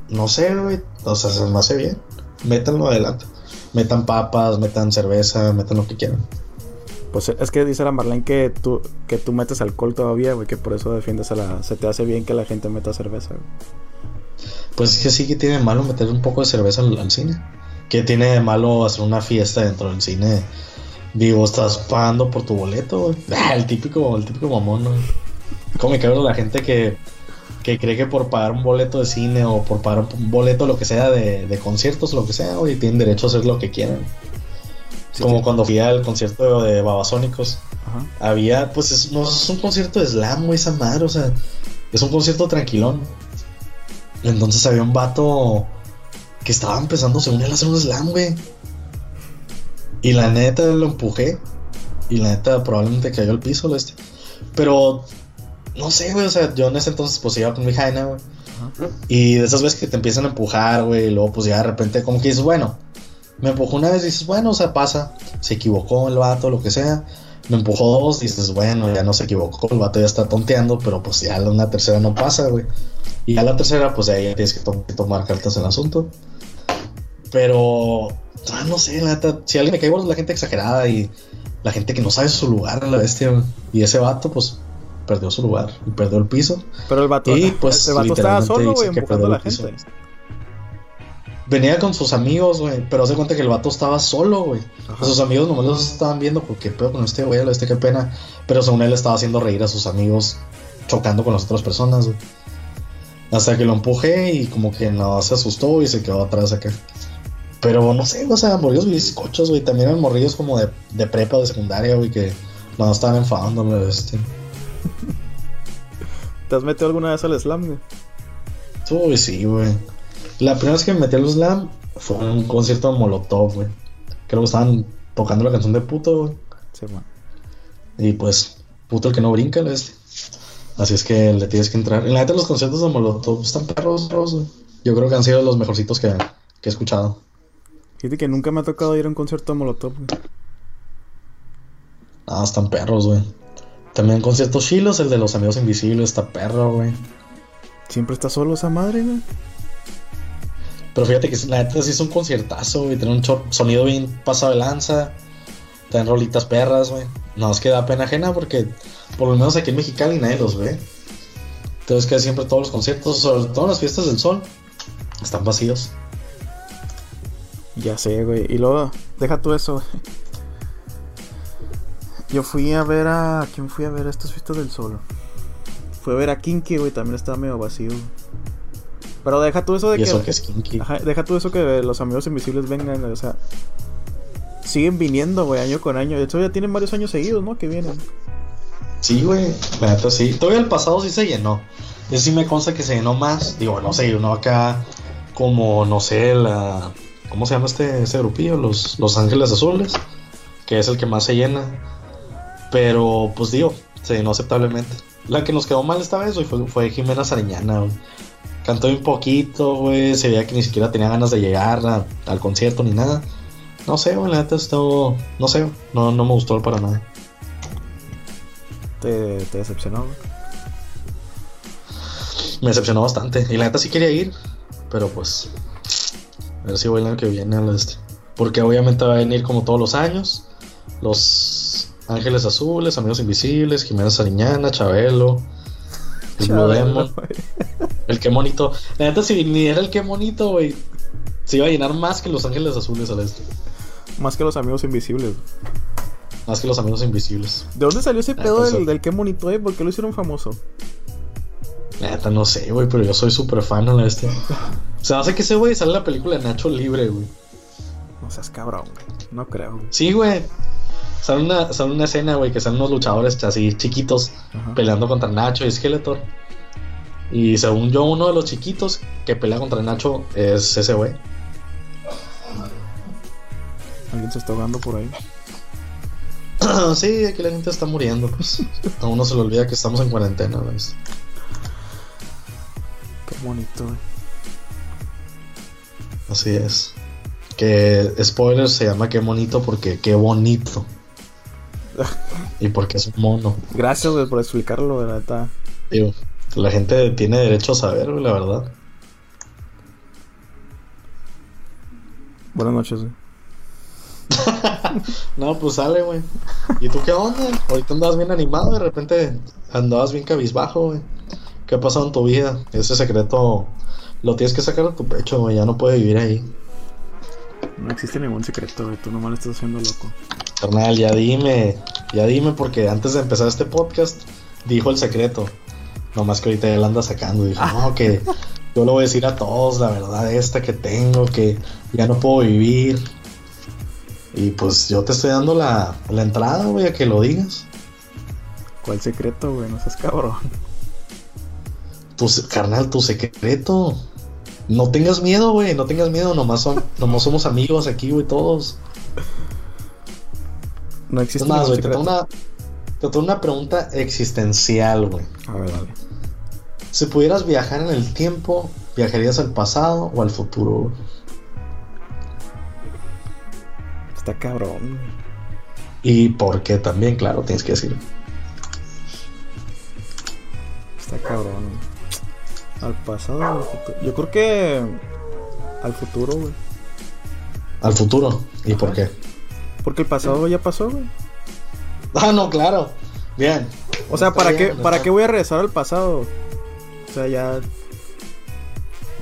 No sé, güey. O sea, se me hace bien. Métanlo adelante. Metan papas, metan cerveza, metan lo que quieran. Pues es que dice la Marlene que tú, que tú metes alcohol todavía, güey, que por eso defiendes a la... Se te hace bien que la gente meta cerveza, güey. Pues es que sí que tiene de malo meter un poco de cerveza al, al cine. Que tiene de malo hacer una fiesta dentro del cine. Digo, estás pagando por tu boleto, güey. Ah, el típico, el típico mamón, ¿no? Como me cabrón la gente que, que cree que por pagar un boleto de cine o por pagar un boleto, lo que sea, de, de conciertos, lo que sea, güey, tienen derecho a hacer lo que quieran. Sí, Como sí. cuando fui al concierto de Babasónicos. Ajá. Había, pues, es, no es un concierto de slam, güey, esa madre, o sea, es un concierto tranquilón. Entonces había un vato que estaba empezando, según él, a hacer un slam, güey. Y la neta lo empujé. Y la neta probablemente cayó al piso, este. Pero, no sé, güey, o sea, yo en ese entonces, pues iba con mi jaina, güey. Y de esas veces que te empiezan a empujar, güey, y luego pues ya de repente como que dices, bueno, me empujó una vez y dices, bueno, o sea, pasa, se equivocó el vato, lo que sea. Me empujó dos, dices, bueno, ya no se equivocó, el vato ya está tonteando, pero pues ya una tercera no pasa, güey. Y ya la tercera, pues ahí ya tienes que, to- que tomar cartas en el asunto. Pero, ah, no sé, la neta, si alguien me cae gordo es la gente exagerada y la gente que no sabe su lugar, la bestia. Y ese vato, pues, perdió su lugar y perdió el piso. Pero el vato, Y, pues, el vato estaba solo, güey, empujando a la gente. Venía con sus amigos, güey, pero hace cuenta que el vato estaba solo, güey. Sus amigos nomás los estaban viendo porque pedo con este güey, este qué pena. Pero según él estaba haciendo reír a sus amigos, chocando con las otras personas, güey. Hasta que lo empujé y como que no se asustó y se quedó atrás acá. Pero no sé, o sea, morrillos bizcochos, güey. También eran morrillos como de, de prepa o de secundaria, güey, que no estaban enfadándole, este. ¿Te has metido alguna vez al slam, güey? Uy, sí, güey. La primera vez que me metí al slam fue en un concierto de Molotov, güey. Creo que estaban tocando la canción de puto, güey. Sí, bueno. Y pues, puto el que no brinca, este. Así es que le tienes que entrar. En la neta, los conciertos de Molotov están perros, perros, güey. Yo creo que han sido los mejorcitos que, que he escuchado. Fíjate que nunca me ha tocado ir a un concierto de Molotov, güey. Ah, están perros, güey. También conciertos chilos, el de los amigos invisibles, está perro, güey. Siempre está solo esa madre, güey. Pero fíjate que la neta sí es un conciertazo, güey. Tiene un sonido bien pasado de lanza. Están rolitas perras, güey. No, es que da pena ajena porque por lo menos aquí en Mexicali nadie los ve. Entonces que siempre todos los conciertos, sobre todo las fiestas del sol, están vacíos. Ya sé, güey. Y luego, deja tú eso, güey. Yo fui a ver a. ¿Quién fui a ver a estas fiestas del sol? Fui a ver a Kinky, güey. También estaba medio vacío. Pero deja tú eso de ¿Y que. eso que es kinky? Ajá, deja tú eso que los amigos invisibles vengan, o sea. Siguen viniendo, güey, año con año. De hecho, ya tienen varios años seguidos, ¿no? Que vienen. Sí, güey, la neta sí. Todavía el pasado sí se llenó. Eso sí me consta que se llenó más. Digo, no se llenó acá como, no sé, la... ¿Cómo se llama este, este grupillo? Los, Los Ángeles Azules. Que es el que más se llena. Pero, pues digo, se llenó aceptablemente. La que nos quedó mal esta vez, fue, fue Jimena Sariñana, güey. Cantó un poquito, güey. Se veía que ni siquiera tenía ganas de llegar a- al concierto ni nada. No sé, güey, la neta estuvo... No sé, no, no me gustó para nada. Te, te decepcionó, güey. Me decepcionó bastante. Y la neta sí quería ir. Pero pues. A ver si voy el año que viene a la este. Porque obviamente va a venir como todos los años. Los Ángeles Azules, Amigos Invisibles, Jimena Sariñana, Chabelo. El Blue Demon. El que monito. La neta si ni era el que monito, güey. Se iba a llenar más que los Ángeles Azules al este. Más que los amigos invisibles. Más que los Amigos Invisibles. ¿De dónde salió ese pedo del, del qué monito, eh? ¿Por qué lo hicieron famoso? Neta no sé, güey, pero yo soy súper fan a la este. Se hace que ese güey sale la película de Nacho Libre, güey. No seas cabrón, güey. No creo. Sí, güey. Sale una, sale una escena, güey, que salen unos luchadores así chiquitos Ajá. peleando contra Nacho y Skeletor. Y según yo, uno de los chiquitos que pelea contra Nacho es ese güey. Alguien se está ahogando por ahí. sí, aquí la gente está muriendo, pues. A uno se le olvida que estamos en cuarentena, ¿ves? Qué bonito. Así es. Que spoiler se llama qué bonito porque qué bonito. y porque es un mono. Gracias, güey, por explicarlo, de neta. Digo, la gente tiene derecho a saber, la verdad. Buenas noches, güey. No, pues sale, güey. ¿Y tú qué onda? Ahorita andabas bien animado, de repente andabas bien cabizbajo, güey. ¿Qué ha pasado en tu vida? Ese secreto lo tienes que sacar de tu pecho, güey. Ya no puede vivir ahí. No existe ningún secreto, güey. Tú nomás lo estás haciendo loco. Carnal, ya dime. Ya dime, porque antes de empezar este podcast dijo el secreto. Nomás que ahorita él anda sacando. Dijo, no, que yo lo voy a decir a todos, la verdad esta que tengo, que ya no puedo vivir. Y pues yo te estoy dando la, la entrada, güey, a que lo digas. ¿Cuál secreto, güey? No seas cabrón. Carnal, tu secreto. No tengas miedo, güey, no tengas miedo, nomás, son, nomás somos amigos aquí, güey, todos. No existe más, ningún güey, te tengo una, te tengo una pregunta existencial, güey. A ver, dale. Si pudieras viajar en el tiempo, ¿viajarías al pasado o al futuro? güey? Está cabrón. Y por qué también, claro, tienes que decir. Está cabrón. Al pasado al futuro. Yo creo que. Al futuro, güey. Al futuro. ¿Y por qué? Porque el pasado ya pasó, güey. Ah, no, claro. Bien. O sea, ¿para bien, qué, ¿para qué voy a regresar al pasado? O sea, ya.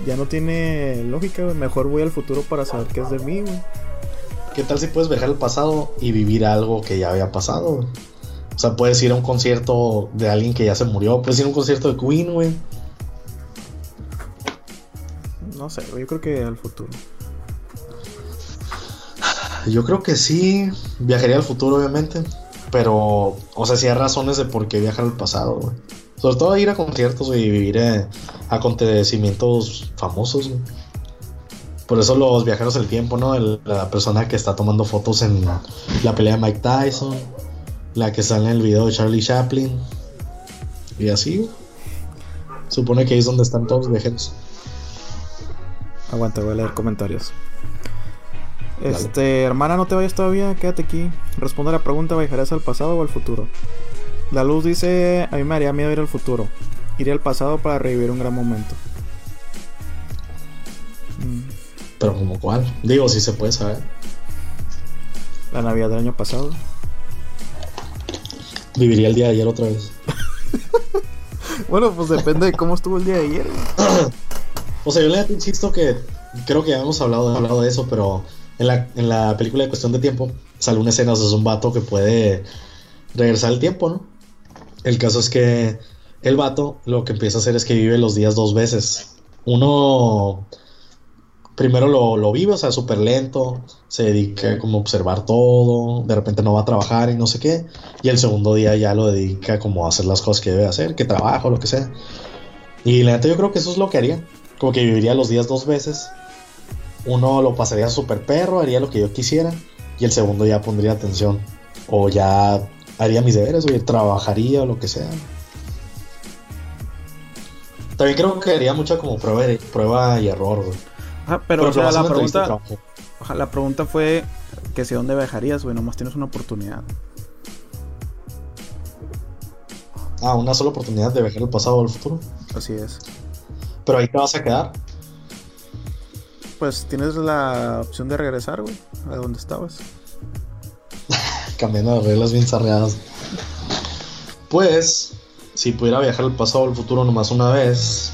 Ya no tiene lógica, güey. Mejor voy al futuro para saber qué es de mí, güey. ¿Qué tal si puedes viajar al pasado y vivir algo que ya había pasado? güey? O sea, puedes ir a un concierto de alguien que ya se murió. Puedes ir a un concierto de Queen, güey. No sé. Yo creo que al futuro. Yo creo que sí. Viajaría al futuro, obviamente. Pero, o sea, sí hay razones de por qué viajar al pasado. Sobre todo ir a conciertos y vivir eh, acontecimientos famosos. Por eso los viajeros del tiempo, ¿no? La persona que está tomando fotos en la pelea de Mike Tyson, la que sale en el video de Charlie Chaplin, y así. Supone que ahí es donde están todos los viajeros. Aguanta, voy a leer comentarios. Este, hermana, no te vayas todavía, quédate aquí. Responde a la pregunta, ¿viajarías al pasado o al futuro? La luz dice, a mí me haría miedo ir al futuro. Iría al pasado para revivir un gran momento. Mm, Pero como cuál, digo, si se puede saber. La Navidad del año pasado. Viviría el día de ayer otra vez. bueno, pues depende de cómo estuvo el día de ayer. o sea, yo le insisto que creo que ya hemos hablado, hablado de eso, pero en la, en la película de Cuestión de Tiempo sale una escena, o sea, es un vato que puede regresar el tiempo, ¿no? El caso es que el vato lo que empieza a hacer es que vive los días dos veces. Uno primero lo, vive, o sea, súper lento, se dedica como a observar todo, de repente no va a trabajar y no sé qué, y el segundo día ya lo dedica como a hacer las cosas que debe hacer, que trabaja lo que sea. Y la neta yo creo que eso es lo que haría, como que viviría los días dos veces. Uno lo pasaría súper perro, haría lo que yo quisiera, y el segundo ya pondría atención, o ya haría mis deberes, o trabajaría o lo que sea. También creo que haría mucha como prueba, prueba y error, güey. Ajá, pero, o sea, la pregunta, la pregunta fue que si dónde viajarías, güey, nomás tienes una oportunidad. Ah, una sola oportunidad de viajar al pasado o al futuro. Así es. Pero ahí te vas a quedar. Pues tienes la opción de regresar, güey, a donde estabas. Cambiando de reglas bien sarreadas. Pues, si pudiera viajar al pasado o al futuro nomás una vez,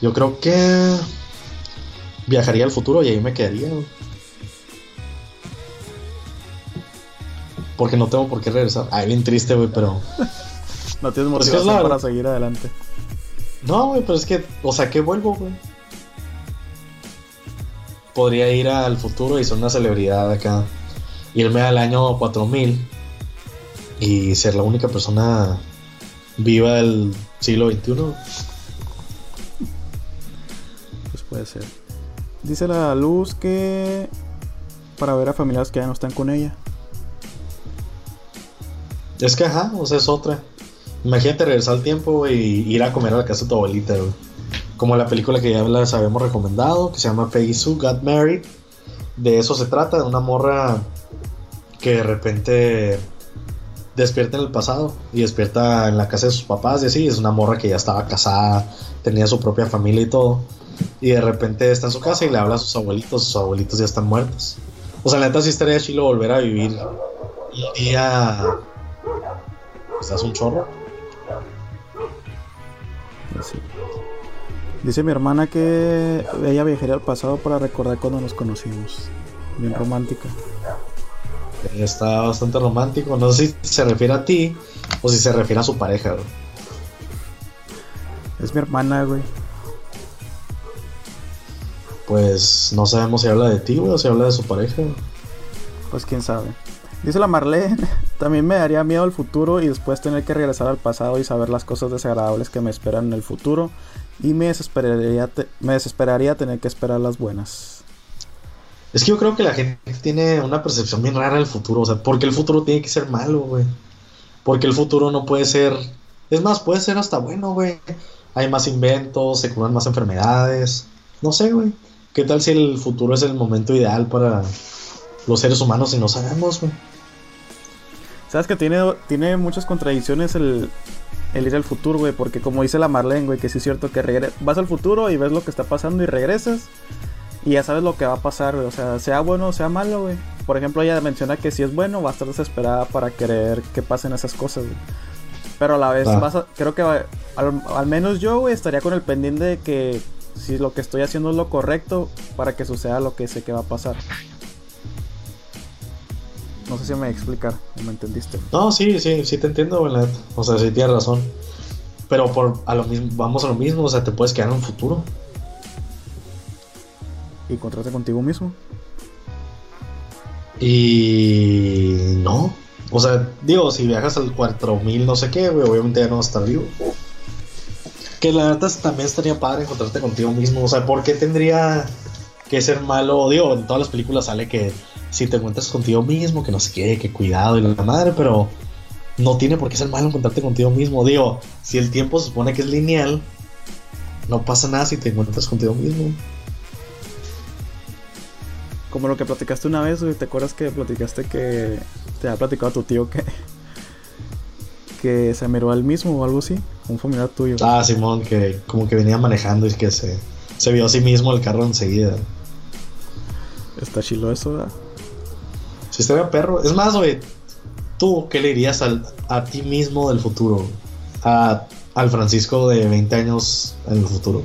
yo creo que viajaría al futuro y ahí me quedaría. Porque no tengo por qué regresar. Ay, bien triste, güey, pero. no tienes motivación para seguir adelante. No, güey, pero es que, o sea, ¿qué vuelvo, güey? Podría ir al futuro y ser una celebridad acá. Irme al año 4000 y ser la única persona viva del siglo XXI. Pues puede ser. Dice la luz que para ver a familiares que ya no están con ella. Es que ajá, o sea, es otra. Imagínate regresar al tiempo y ir a comer a la casa de tu abuelita, Como la película que ya les habíamos recomendado, que se llama Peggy Sue Got Married. De eso se trata, de una morra que de repente despierta en el pasado y despierta en la casa de sus papás y así. Es una morra que ya estaba casada, tenía su propia familia y todo y de repente está en su casa y le habla a sus abuelitos, sus abuelitos ya están muertos. O sea, la neta sí estaría chilo volver a vivir un día. Pues un chorro. Dice mi hermana que ella viajaría al pasado para recordar cuando nos conocimos. Bien romántica. Está bastante romántico. No sé si se refiere a ti o si se refiere a su pareja, Es mi hermana, güey pues no sabemos si habla de ti, o si habla de su pareja. Pues quién sabe. Dice la Marlene, también me daría miedo el futuro y después tener que regresar al pasado y saber las cosas desagradables que me esperan en el futuro y me desesperaría, me desesperaría tener que esperar las buenas. Es que yo creo que la gente tiene una percepción bien rara del futuro, o sea, porque el futuro tiene que ser malo, güey. Porque el futuro no puede ser, es más, puede ser hasta bueno, güey. Hay más inventos, se curan más enfermedades, no sé, güey. ¿Qué tal si el futuro es el momento ideal para los seres humanos y no sabemos, güey? Sabes que tiene, tiene muchas contradicciones el, ir al futuro, güey, porque como dice la Marlene, güey, que sí es cierto que vas al futuro y ves lo que está pasando y regresas y ya sabes lo que va a pasar, güey, o sea, sea bueno o sea malo, güey. Por ejemplo, ella menciona que si es bueno va a estar desesperada para querer que pasen esas cosas, güey. Pero a la vez, ah. vas creo que al, al menos yo, güey, estaría con el pendiente de que si lo que estoy haciendo es lo correcto para que suceda lo que sé que va a pasar. No sé si me explicar o me entendiste. No, sí, sí, sí te entiendo, ¿verdad? O sea, sí tienes razón. Pero por a lo mismo, vamos a lo mismo, o sea, te puedes quedar en un futuro. Y encontrarte contigo mismo. Y no. O sea, digo, si viajas al 4000 no sé qué, güey, obviamente ya no vas a estar vivo. Que la verdad también estaría padre encontrarte contigo mismo. O sea, ¿por qué tendría que ser malo? Digo, en todas las películas sale que si te encuentras contigo mismo, que no sé qué, que cuidado y la madre, pero no tiene por qué ser malo encontrarte contigo mismo. Digo, si el tiempo se supone que es lineal, no pasa nada si te encuentras contigo mismo. Como lo que platicaste una vez, ¿te acuerdas que platicaste que te ha platicado tu tío que que se miró al mismo o algo así, un familiar tuyo. Ah, Simón, que como que venía manejando y que se, vio a sí mismo el carro enseguida. Está chilo eso, ¿verdad? Si estaría perro. Es más, güey. ¿Tú qué le dirías al, a ti mismo del futuro? A, al Francisco de 20 años en el futuro.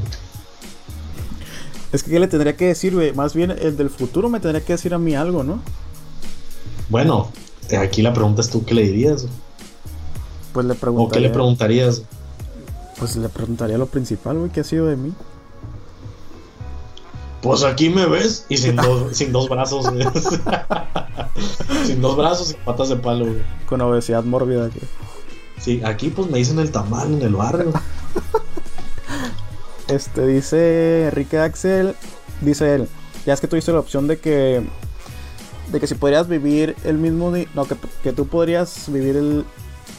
Es que ¿qué le tendría que decir, güey? Más bien el del futuro me tendría que decir a mí algo, ¿no? Bueno, aquí la pregunta es tú qué le dirías. Pues le ¿O qué preguntaría. le preguntarías? Pues le preguntaría lo principal, güey, ¿qué ha sido de mí? Pues aquí me ves y sin dos, sin dos brazos. güey. sin dos brazos y patas de palo. güey. Con obesidad mórbida. Que... Sí, aquí pues me dicen el tamal en el barrio. Este dice Enrique Axel, dice él, ya es que tuviste la opción de que de que si podrías vivir el mismo día, no, que, que tú podrías vivir el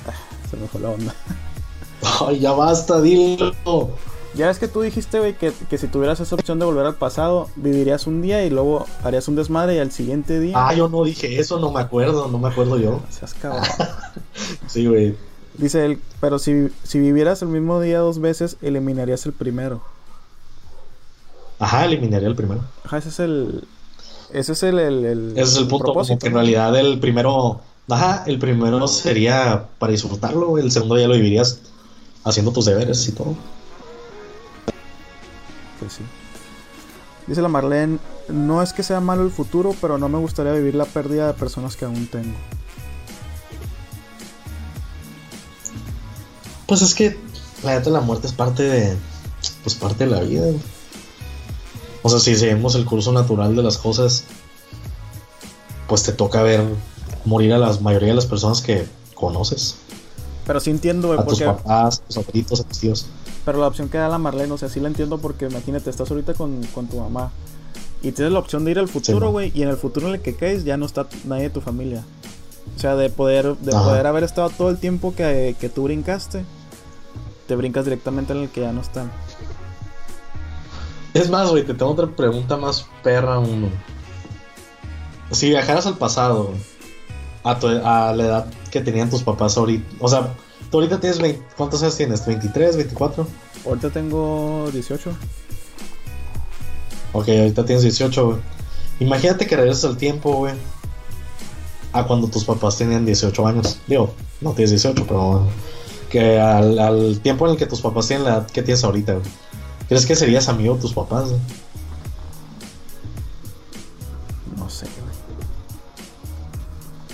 ah, se me fue la onda. Ay, ya basta, dilo. Ya es que tú dijiste, güey, que, que si tuvieras esa opción de volver al pasado, vivirías un día y luego harías un desmadre y al siguiente día Ah, yo no dije eso, no me acuerdo, no me acuerdo yo. seas cabrón. Sí, güey. Dice él, pero si, si vivieras el mismo día dos veces, eliminarías el primero. Ajá, eliminaría el primero. Ajá, ese es el ese es el, el, el- Ese es el punto, propósito, que en realidad el primero, ajá, el primero sería para disfrutarlo, el segundo ya lo vivirías haciendo tus deberes y todo. Pues sí. Dice la Marlene, no es que sea malo el futuro, pero no me gustaría vivir la pérdida de personas que aún tengo. Pues es que la neta la muerte es parte de, pues parte de la vida. O sea, si seguimos el curso natural de las cosas, pues te toca ver morir a la mayoría de las personas que conoces. Pero sí entiendo, güey, A tus porque... papás, a tus abuelitos, a tus tíos. Pero la opción que da la Marlene, o sea, sí la entiendo porque imagínate, estás ahorita con, con tu mamá y tienes la opción de ir al futuro, güey, y en el futuro en el que caes ya no está nadie de tu familia. O sea, de poder, de Ajá. poder haber estado todo el tiempo que, que tú brincaste, te brincas directamente en el que ya no están. Es más, güey, te tengo otra pregunta más perra uno. Si viajaras al pasado, a, tu- a la edad que tenían tus papás ahorita, o sea, tú ahorita tienes 20, ¿cuántos años tienes? ¿23, 24? Ahorita tengo 18. Ok, ahorita tienes 18, güey. Imagínate que regresas al tiempo, güey. A cuando tus papás tenían 18 años. Digo, no tienes 18, pero que al, al tiempo en el que tus papás tienen la edad que tienes ahorita, güey. ¿Crees que serías amigo de tus papás? güey? No sé, güey.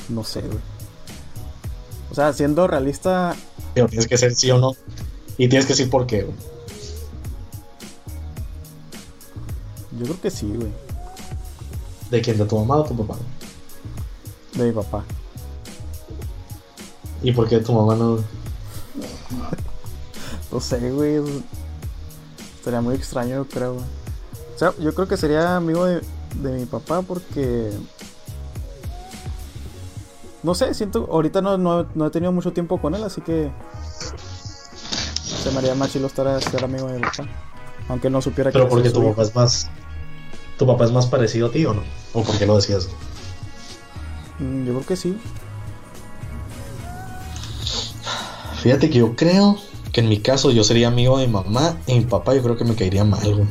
No sé, güey. O sea, siendo realista, tienes que ser sí o no. Y tienes que decir por qué, güey. yo creo que sí, güey. ¿De quién? ¿De tu mamá o tu papá? De mi papá. ¿Y por qué tu mamá no? No sé, güey. es- Estaría muy extraño, yo creo, güey. O sea, yo creo que sería amigo de, de mi papá porque. No sé, siento. Ahorita no, no, no he tenido mucho tiempo con él, así que. Se me haría más chilo estar a ser amigo de mi papá. Aunque no supiera que Pero yo soy porque tu hijo. papá es más. ¿Tu papá es más parecido a ti o no? ¿O por qué lo decías? Mm, Yo creo que sí. Fíjate que yo creo que en mi caso yo sería amigo de mi mamá y mi papá yo creo que me caería mal, güey.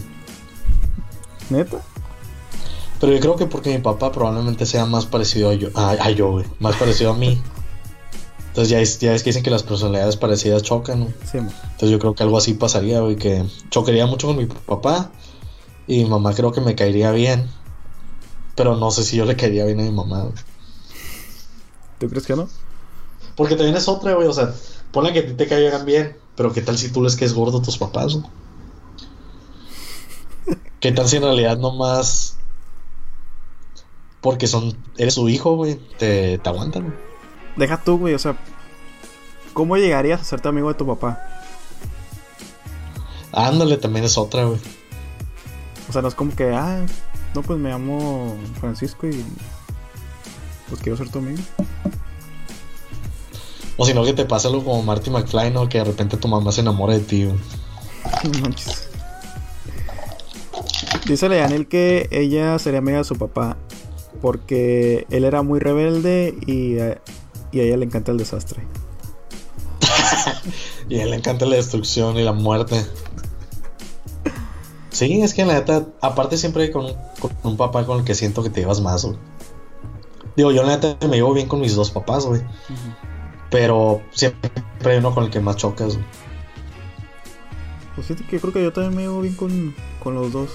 ¿Neta? Pero yo creo que porque mi papá probablemente sea más parecido a yo, a, a yo, güey. Más parecido a mí. Entonces ya es, ya es que dicen que las personalidades parecidas chocan, ¿no? Sí. Entonces yo creo que algo así pasaría, güey, que chocaría mucho con mi papá y mi mamá creo que me caería bien. Pero no sé si yo le caería bien a mi mamá, güey. ¿Tú crees que no? Porque también es otra, güey, o sea, ponle que a ti te caigan bien, pero ¿qué tal si tú les caes gordo a tus papás, güey? ¿Qué tal si en realidad nomás porque son eres su hijo, güey, te, te aguantan, güey? Deja tú, güey, o sea. ¿Cómo llegarías a hacerte amigo de tu papá? Ándale, también es otra, güey. O sea, no es como que, ah, no, pues me llamo Francisco y. Pues quiero ser tu amigo. O si no que te pasa algo como Marty McFly, ¿no? Que de repente tu mamá se enamora de ti, güey. No manches. Dice Leanel que ella sería amiga de su papá porque él era muy rebelde y a, y a ella le encanta el desastre. Y a él le encanta la destrucción y la muerte. Sí, es que la neta, aparte siempre hay con un, con un papá con el que siento que te llevas más, güey. Digo, yo la neta me llevo bien con mis dos papás, güey. Pero siempre hay uno con el que más chocas, güey. Pues fíjate que yo creo que yo también me llevo bien con, con los dos.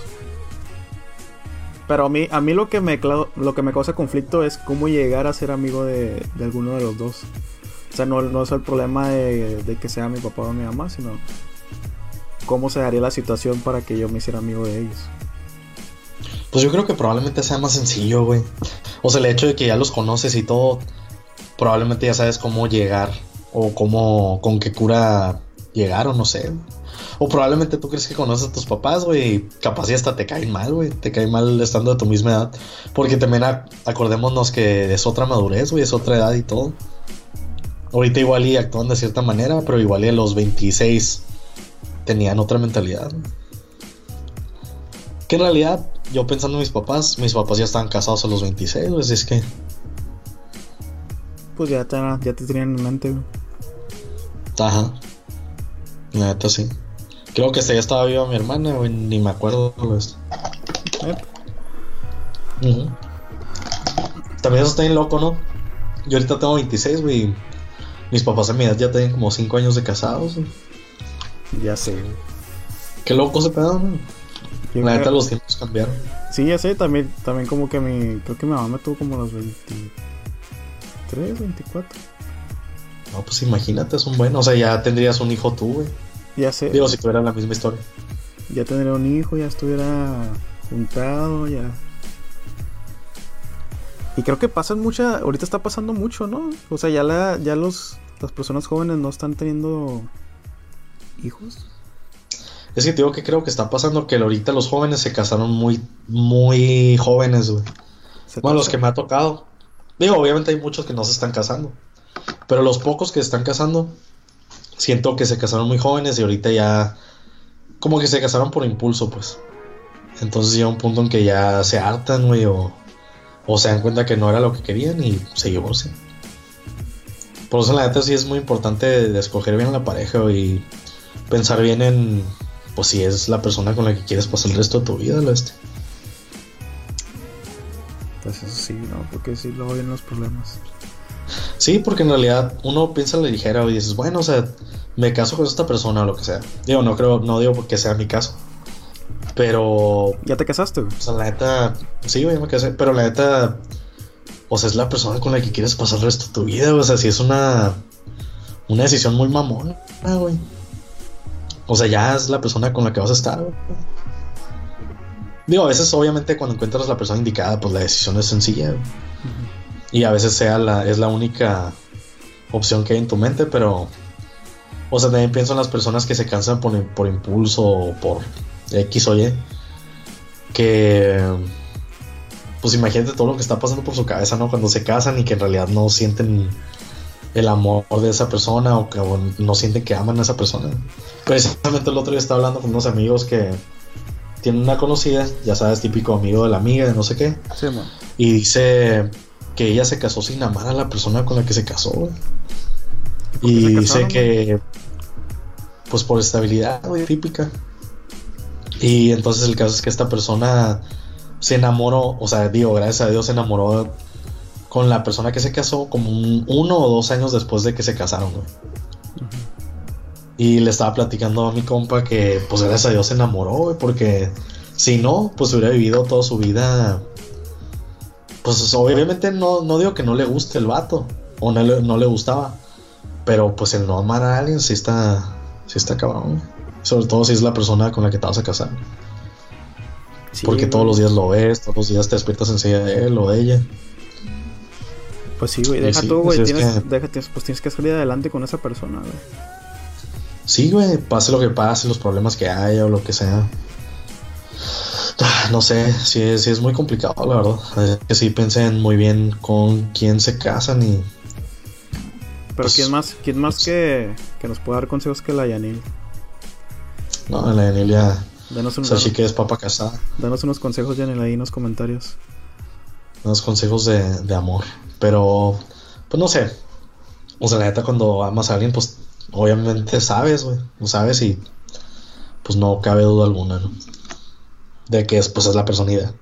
Pero a mí, a mí lo que me lo que me causa conflicto es cómo llegar a ser amigo de, de alguno de los dos. O sea, no, no es el problema de, de, que sea mi papá o mi mamá, sino cómo se daría la situación para que yo me hiciera amigo de ellos. Pues yo creo que probablemente sea más sencillo, güey. O sea, el hecho de que ya los conoces y todo, probablemente ya sabes cómo llegar o cómo, con qué cura llegar o no sé. O probablemente tú crees que conoces a tus papás, güey, capaz y hasta te caen mal, güey. Te caen mal estando de tu misma edad. Porque también acordémonos que es otra madurez, güey, es otra edad y todo. Ahorita igual y actúan de cierta manera, pero igual y a los 26 tenían otra mentalidad. Que en realidad, yo pensando en mis papás, mis papás ya estaban casados a los 26, güey, es que... Pues ya te, ya te tenían en mente, güey. Ajá. La neta sí. Creo que ya estaba viva mi hermana, güey, ni me acuerdo. Pues. También eso está bien loco, ¿no? Yo ahorita tengo 26, güey. Mis papás a mi edad ya tienen como 5 años de casados, güey. Ya sé, güey. Qué loco se pedo, ¿no? La neta los tiempos cambiaron. Sí, ya sé, también, también como que mi. Creo que mi mamá me tuvo como los 23, 24. No, pues imagínate, es un buen. O sea, ya tendrías un hijo tú, güey. Ya sé. Digo, si tuviera la misma historia. Ya tendría un hijo, ya estuviera juntado, ya. Y creo que pasan mucha. Ahorita está pasando mucho, ¿no? O sea, ya, la, ya los, las personas jóvenes no están teniendo hijos. Es que te digo que creo que está pasando que ahorita los jóvenes se casaron muy, muy jóvenes, güey. Bueno, los que me ha tocado. Digo, obviamente hay muchos que no se están casando. Pero los pocos que se están casando, siento que se casaron muy jóvenes y ahorita ya como que se casaron por impulso, pues. Entonces llega un punto en que ya se hartan, güey, o, o se dan cuenta que no era lo que querían y se divorcian. Por eso la neta sí es muy importante escoger bien la pareja y pensar bien en, pues si es la persona con la que quieres pasar el resto de tu vida, lo este. Pues eso sí, ¿no? Porque sí luego vienen los problemas. Sí, porque en realidad uno piensa la ligera y dices, bueno, o sea, me caso con esta persona o lo que sea. Digo, no creo, no digo porque sea mi caso. Pero. ¿Ya te casaste? O sea, la neta. Sí, güey, me casé. Pero la neta. O sea, es la persona con la que quieres pasar el resto de tu vida. O sea, si es una. Una decisión muy mamona, güey. O sea, ya es la persona con la que vas a estar, güey. Digo, a veces, obviamente, cuando encuentras la persona indicada, pues la decisión es sencilla. Y a veces sea la, es la única opción que hay en tu mente, pero o sea, también pienso en las personas que se cansan por, por impulso o por X o Y. Que. Pues imagínate todo lo que está pasando por su cabeza, ¿no? Cuando se casan y que en realidad no sienten el amor de esa persona o que no sienten que aman a esa persona. Precisamente el otro día estaba hablando con unos amigos que tienen una conocida, ya sabes, típico amigo de la amiga, de no sé qué. Sí. Y dice que ella se casó sin amar a la persona con la que se casó, Y dice que pues por estabilidad, típica. Y entonces el caso es que esta persona se enamoró, o sea, digo, gracias a Dios se enamoró con la persona que se casó como uno o dos años después de que se casaron, Y le estaba platicando a mi compa que, pues gracias a Dios se enamoró, porque si no, pues hubiera vivido toda su vida. Pues obviamente no, no digo que no le guste el vato, o no le, no le gustaba, pero pues el no amar a alguien sí está, sí está cabrón. Sobre todo si es la persona con la que te vas a casar. Porque todos los días lo ves, todos los días te despiertas enseguida de él o de ella. Pues sí, güey, deja tú, güey. Pues tienes, pues tienes que salir adelante con esa persona, güey. Sí, güey, pase lo que pase, los problemas que haya o lo que sea. Ah, no sé, sí, sí es muy complicado, la verdad. que sí piensen muy bien con quién se casan y pero pues, ¿quién más, quién más pues, que, que, nos puede dar consejos que la Yanil? No, la Yanil ya. Danos un, o sea, que es papa casada. Danos unos consejos, Yanil, ahí en los comentarios. Unos consejos de, de amor. Pero, pues no sé. O sea, la neta, cuando amas a alguien, pues obviamente sabes, güey. Lo sabes y pues no cabe duda alguna, ¿no? De que es, pues, es la personalidad.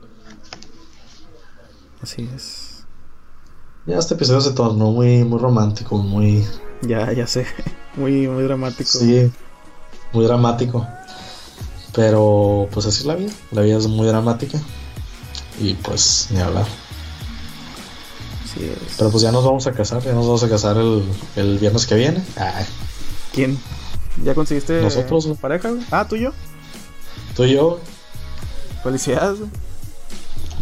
Así es. Ya este episodio se tornó muy, muy romántico, muy. Ya, ya sé. Muy, muy dramático. Sí, muy dramático. Pero pues así es la vida. La vida es muy dramática. Y pues ni hablar. Sí es. Pero pues ya nos vamos a casar. Ya nos vamos a casar el, el viernes que viene. Ay, ¿Quién? ¿Ya conseguiste Nosotros, pareja? Ah, tú y yo. tú y yo, Felicidades. güey.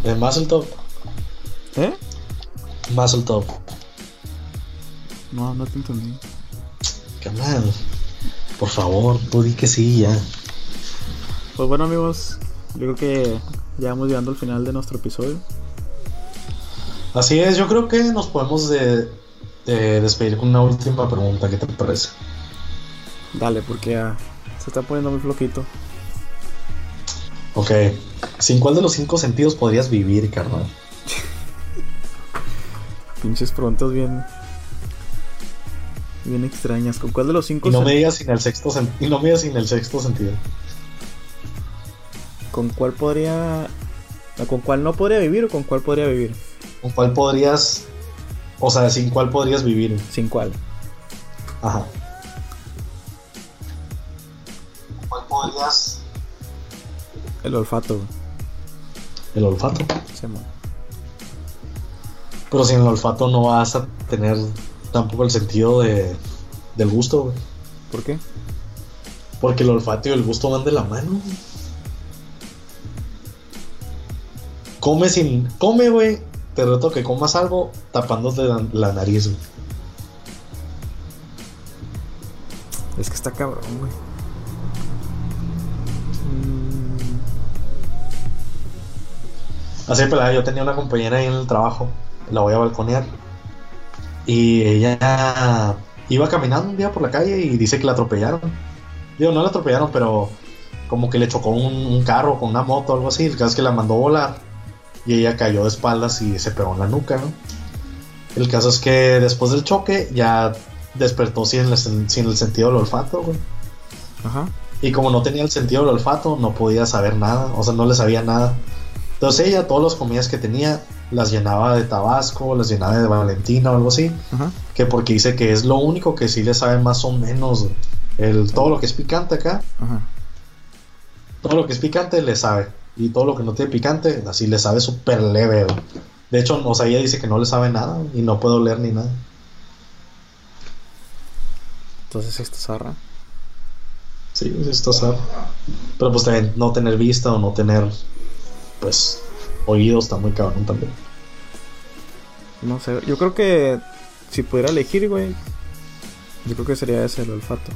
en Mazel Top. ¿Eh? Mazel Top. No, no te entendí. Canal. Por favor, tú di que sí ya. Pues bueno, amigos, yo creo que ya vamos llegando al final de nuestro episodio. Así es, yo creo que nos podemos de, de despedir con una última pregunta. ¿Qué te parece? Dale, porque se está poniendo muy flojito. Ok. ¿Sin cuál de los cinco sentidos podrías vivir, carnal? Pinches preguntas bien. Bien extrañas. ¿Con cuál de los cinco Y no me digas sin el sexto sen- y no me digas sin el sexto sentido. ¿Con cuál podría. ¿Con cuál no podría vivir o con cuál podría vivir? ¿Con cuál podrías, o sea, sin cuál podrías vivir? Sin cuál. Ajá. ¿Con cuál podrías? El olfato. El olfato. Llama. Pero sin el olfato no vas a tener tampoco el sentido de, del gusto, güey. ¿Por qué? Porque el olfato y el gusto van de la mano. Come sin. Come, güey. Te reto que comas algo tapándote la, la nariz, güey. Es que está cabrón, güey. Así, pelada, yo tenía una compañera ahí en el trabajo. La voy a balconear. Y ella iba caminando un día por la calle y dice que la atropellaron. Digo, no la atropellaron, pero como que le chocó un, un carro con una moto o algo así. El caso es que la mandó volar. Y ella cayó de espaldas y se pegó en la nuca, ¿no? El caso es que después del choque ya despertó sin el, sin el sentido del olfato, güey. Ajá. Y como no tenía el sentido del olfato, no podía saber nada, o sea, no le sabía nada. Entonces ella, todas las comidas que tenía, las llenaba de tabasco, las llenaba de valentina o algo así, Ajá. que porque dice que es lo único que sí le sabe más o menos. El, todo lo que es picante acá, Ajá. todo lo que es picante le sabe. Y todo lo que no tiene picante, así le sabe súper leve. De hecho, o sea, ella dice que no le sabe nada y no puede oler ni nada. Entonces esta zarra. Sí, esto sabe. Pero pues también no tener vista o no tener, pues, oídos está muy cabrón también. No sé. Yo creo que si pudiera elegir, güey. Yo creo que sería ese el olfato.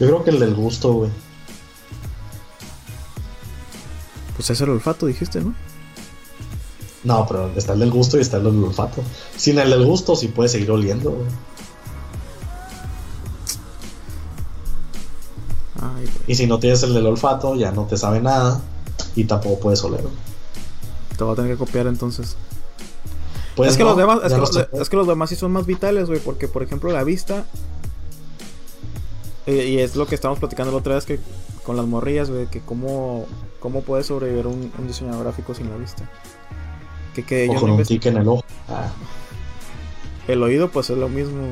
Yo creo que el del gusto, güey. Pues es el olfato, dijiste, ¿no? No, pero está el del gusto y está el del olfato. Sin el del gusto sí puedes seguir oliendo, güey. Ay, güey. Y si no tienes el del olfato, ya no te sabe nada y tampoco puedes oler. güey. Te voy a tener que copiar entonces. Pues es, que no, los demás, es, que los, es que demás sí son más vitales, güey. Porque, por ejemplo, la vista. eh, y es lo que estábamos platicando la otra vez que con las morrillas, güey. Que cómo, cómo puede sobrevivir un, un diseñador gráfico sin la vista. Que, que O ellos con un tic en el ojo. Ah, El oído, pues es lo mismo.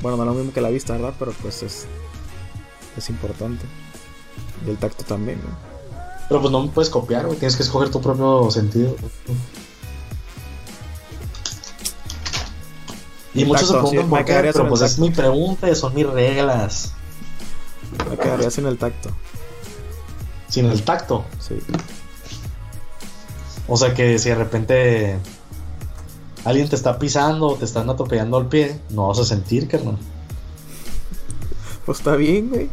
Bueno, no es lo mismo que la vista, ¿verdad? Pero pues es. Es importante. Y el tacto también, güey. Pero pues no me puedes copiar, güey. Tienes que escoger tu propio sentido. Y muchos se sí, preguntan por qué, pero pues es mi pregunta y son mis reglas. Me quedaría sin el tacto. Sin el tacto. Sí. O sea que si de repente alguien te está pisando o te están atropellando al pie, no vas a sentir, carnal. Pues está bien, güey.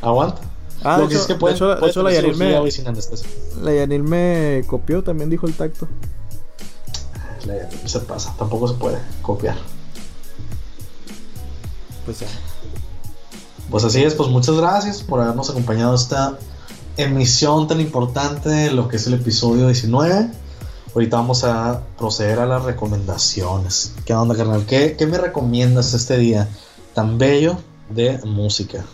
Aguanta. Ah, Lo de que es que de pueden, de hecho la Yanil me, anestesia. la Yanil me copió, también dijo el tacto. La Yanil se pasa, tampoco se puede copiar. Pues ya. Pues así es, pues muchas gracias por habernos acompañado esta emisión tan importante de lo que es el episodio 19. Ahorita vamos a proceder a las recomendaciones. ¿Qué onda, carnal? ¿Qué, qué me recomiendas este día tan bello de música?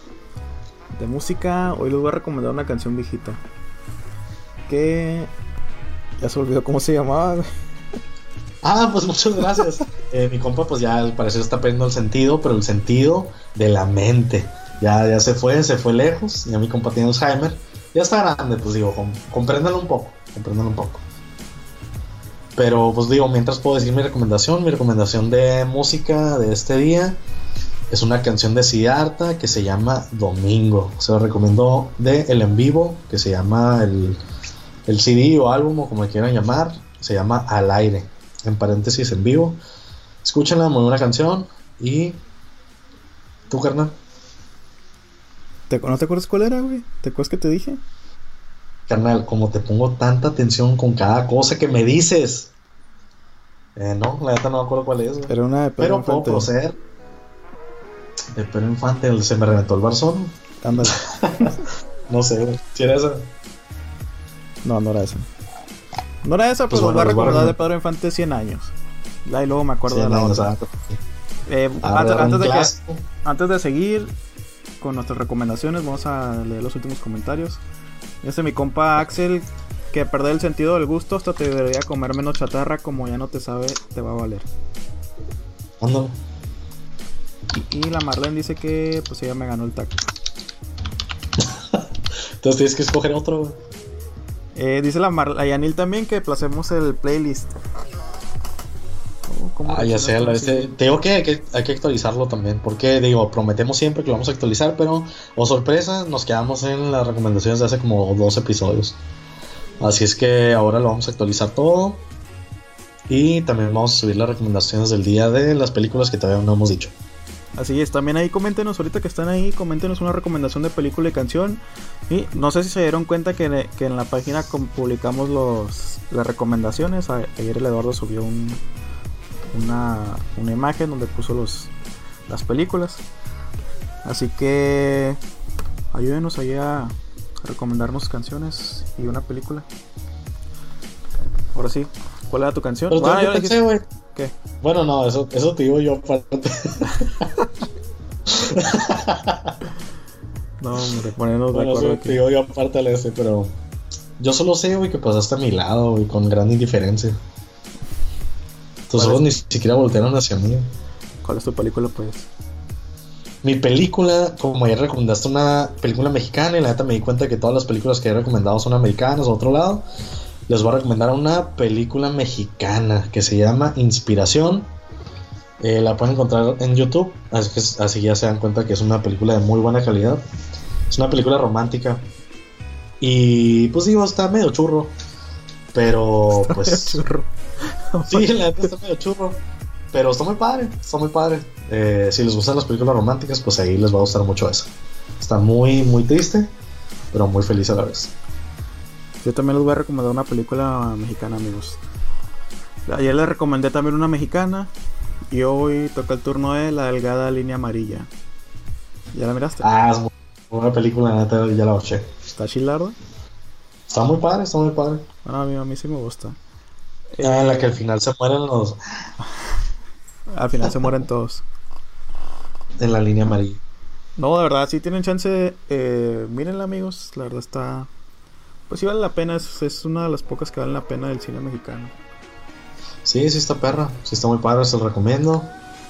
De música, hoy les voy a recomendar una canción viejita. Que. Ya se olvidó cómo se llamaba. Ah, pues muchas gracias. Eh, mi compa, pues ya al parecer está perdiendo el sentido, pero el sentido de la mente. Ya, ya se fue, se fue lejos. Ya mi compa tiene Alzheimer. Ya está grande, pues digo, com compréndalo un poco. Compréndalo un poco. Pero pues digo, mientras puedo decir mi recomendación, mi recomendación de música de este día es una canción de Siddhartha que se llama Domingo. Se lo recomiendo de El En Vivo, que se llama el, el CD o álbum o como le quieran llamar. Se llama Al Aire, en paréntesis en vivo. Escúchenla, muy buena canción. Y. ¿Tú, carnal? ¿Te, ¿No te acuerdas cuál era, güey? ¿Te acuerdas que te dije? Carnal, como te pongo tanta atención con cada cosa que me dices. Eh, no, la neta no me acuerdo cuál es. Güey. Era una de Pero puedo proceder. De Pedro Infante, se me reventó el barzón. Ándale. no sé. ¿Si era esa? No, no era esa. No era esa, pues pero bueno, voy a recordar de Pedro Infante 100 años. Ahí luego me acuerdo de la otra. Eh, antes, antes, de que, antes de seguir con nuestras recomendaciones, vamos a leer los últimos comentarios. Este mi compa Axel, que perder el sentido del gusto hasta te debería comer menos chatarra, como ya no te sabe, te va a valer. Ándale. Y, la Marlene dice que pues ella me ganó el taco. Entonces tienes que escoger otro. Eh, dice la, Mar la Yanil también que placemos el playlist. Oh, ah, ya sé, la vez tengo que hay, que hay que actualizarlo también, porque digo, prometemos siempre que lo vamos a actualizar, pero, o sorpresa, nos quedamos en las recomendaciones de hace como dos episodios. Así es que ahora lo vamos a actualizar todo. Y también vamos a subir las recomendaciones del día de las películas que todavía no hemos dicho. Así es, también ahí coméntenos, ahorita que están ahí, coméntenos una recomendación de película y canción. Y no sé si se dieron cuenta que, que en la página publicamos los, las recomendaciones. Ayer el Eduardo subió un, una, una imagen donde puso los, las películas. Así que ayúdenos ahí a recomendarnos canciones y una película. Ahora sí, ¿cuál era tu canción? Pero Ah, yo pensé. ¿Qué? Bueno, no, eso, eso te digo yo aparte. No, hombre, ponernos de bueno, acuerdo aquí. digo yo aparte de ese, pero. Yo solo sé, güey, que pasaste a mi lado, güey, con gran indiferencia. Tus ¿Cuál ojos ni siquiera voltearon hacia mí. ¿Cuál es tu película, pues? Mi película, como ayer recomendaste una película mexicana y la neta me di cuenta que todas las películas que he recomendado son americanas o otro lado, les voy a recomendar una película mexicana que se llama Inspiración. Eh, la pueden encontrar en YouTube, así que así ya se dan cuenta que es una película de muy buena calidad. Es una película romántica. Y pues digo, está medio churro. Pero pues... Churro. Sí, la neta está medio churro. Pero está muy padre, está muy padre. Eh, si les gustan las películas románticas, pues ahí les va a gustar mucho esa. Está muy, muy triste, pero muy feliz a la vez. Yo también les voy a recomendar una película mexicana, amigos. Ayer les recomendé también una mexicana. Y hoy toca el turno de La Delgada Línea Amarilla. ¿Ya la miraste? Ah, es buena película, la neta, ya la watché. ¿Está chilarda? Está muy padre, está muy padre. Bueno, a mí, a mí sí me gusta. Ah, en la que al final se mueren los. Al final se mueren todos. En la línea amarilla. No, de verdad, si tienen chance, eh, mírenla, amigos. La verdad está. Pues sí vale la pena. Es, es una de las pocas que valen la pena del cine mexicano. Sí, sí está perra, sí está muy padre, se lo recomiendo.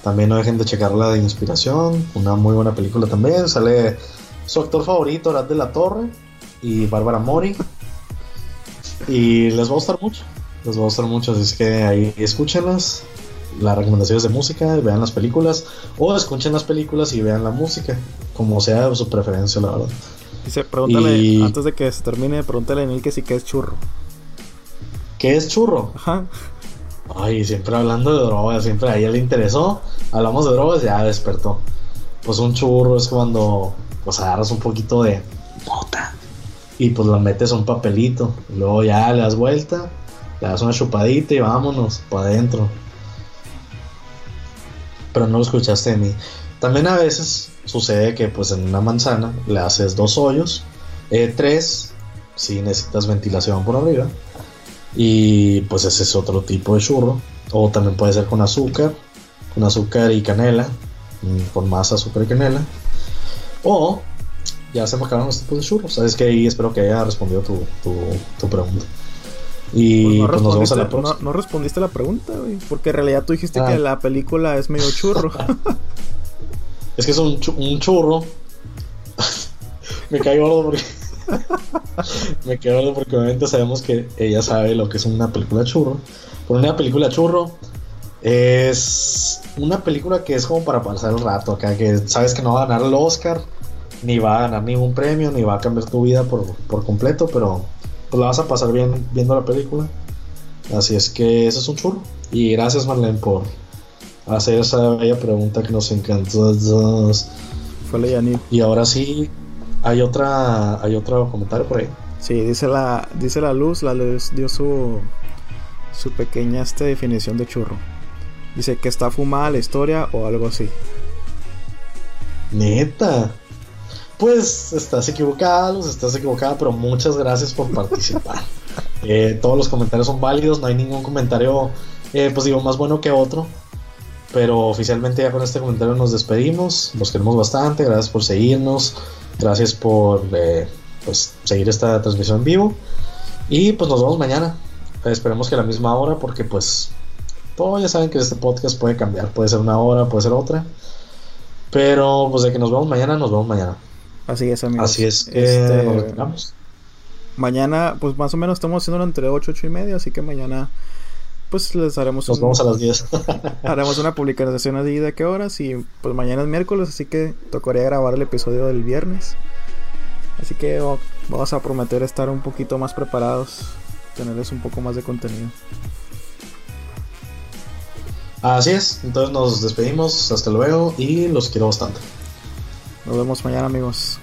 También no dejen de checarla de inspiración, una muy buena película también. Sale su actor favorito, Arad de la Torre y Bárbara Mori. Y les va a gustar mucho, les va a gustar mucho, así es que ahí escúchenlas. Las recomendaciones de música, vean las películas, o escuchen las películas y vean la música, como sea su preferencia, la verdad. Dice, pregúntale, Y- antes de que se termine, pregúntale a Neil que sí que es churro. ¿Qué es churro? Ajá. Ay, siempre hablando de drogas, siempre a ella le interesó. Hablamos de drogas, ya despertó. Pues un churro es cuando pues agarras un poquito de mota y pues la metes a un papelito. Luego ya le das vuelta, le das una chupadita y vámonos para adentro. Pero no lo escuchaste de mí. También a veces sucede que pues en una manzana le haces dos hoyos, eh, tres, si necesitas ventilación por arriba. Y pues ese es otro tipo de churro. O también puede ser con azúcar, con azúcar y canela, mm, con más azúcar y canela. O ya se me acabaron los tipos de churros. Sabes que ahí espero que haya respondido tu, tu, tu pregunta. Y Pues pues, nos vemos a la respondiste, próxima. no, no respondiste la pregunta, güey. Porque en realidad tú dijiste Ah. que la película es medio churro. Es que es un churro. me cae gordo porque. Me gordo porque obviamente sabemos que ella sabe lo que es una película churro. Pero una película churro es una película que es como para pasar el rato acá, que sabes que no va a ganar el Oscar, ni va a ganar ningún premio, ni va a cambiar tu vida por, por completo, pero pues la vas a pasar bien viendo la película. Así es que eso es un churro. Y gracias Marlene por hacer esa bella pregunta que nos encantó. Fue la. Y ahora sí, hay otra, hay otro comentario por ahí. Sí, dice la, dice la luz, la luz dio su, su pequeña este, definición de churro. Dice que está fumada la historia o algo así. Neta. Pues estás equivocada, Luz, estás equivocada, pero muchas gracias por participar. Eh, todos los comentarios son válidos, no hay ningún comentario, eh, pues digo, más bueno que otro. Pero oficialmente ya con este comentario nos despedimos. Los queremos bastante. Gracias por seguirnos. Gracias por eh, pues, seguir esta transmisión en vivo. Y pues nos vemos mañana. Esperemos que a la misma hora, porque pues todos ya saben que este podcast puede cambiar. Puede ser una hora, puede ser otra. Pero pues de que nos vemos mañana, nos vemos mañana. Así es, amigos. Así es que Este, nos retiramos. mañana, pues más o menos estamos haciéndolo entre 8, 8 y media, así que mañana pues les haremos Nos un- vemos a las 10. haremos una publicación así de qué horas y pues mañana es miércoles, así que tocaría grabar el episodio del viernes. Así que oh, vamos a prometer estar un poquito más preparados, tenerles un poco más de contenido. Así es. Entonces nos despedimos. Hasta luego y los quiero bastante. Nos vemos mañana, amigos.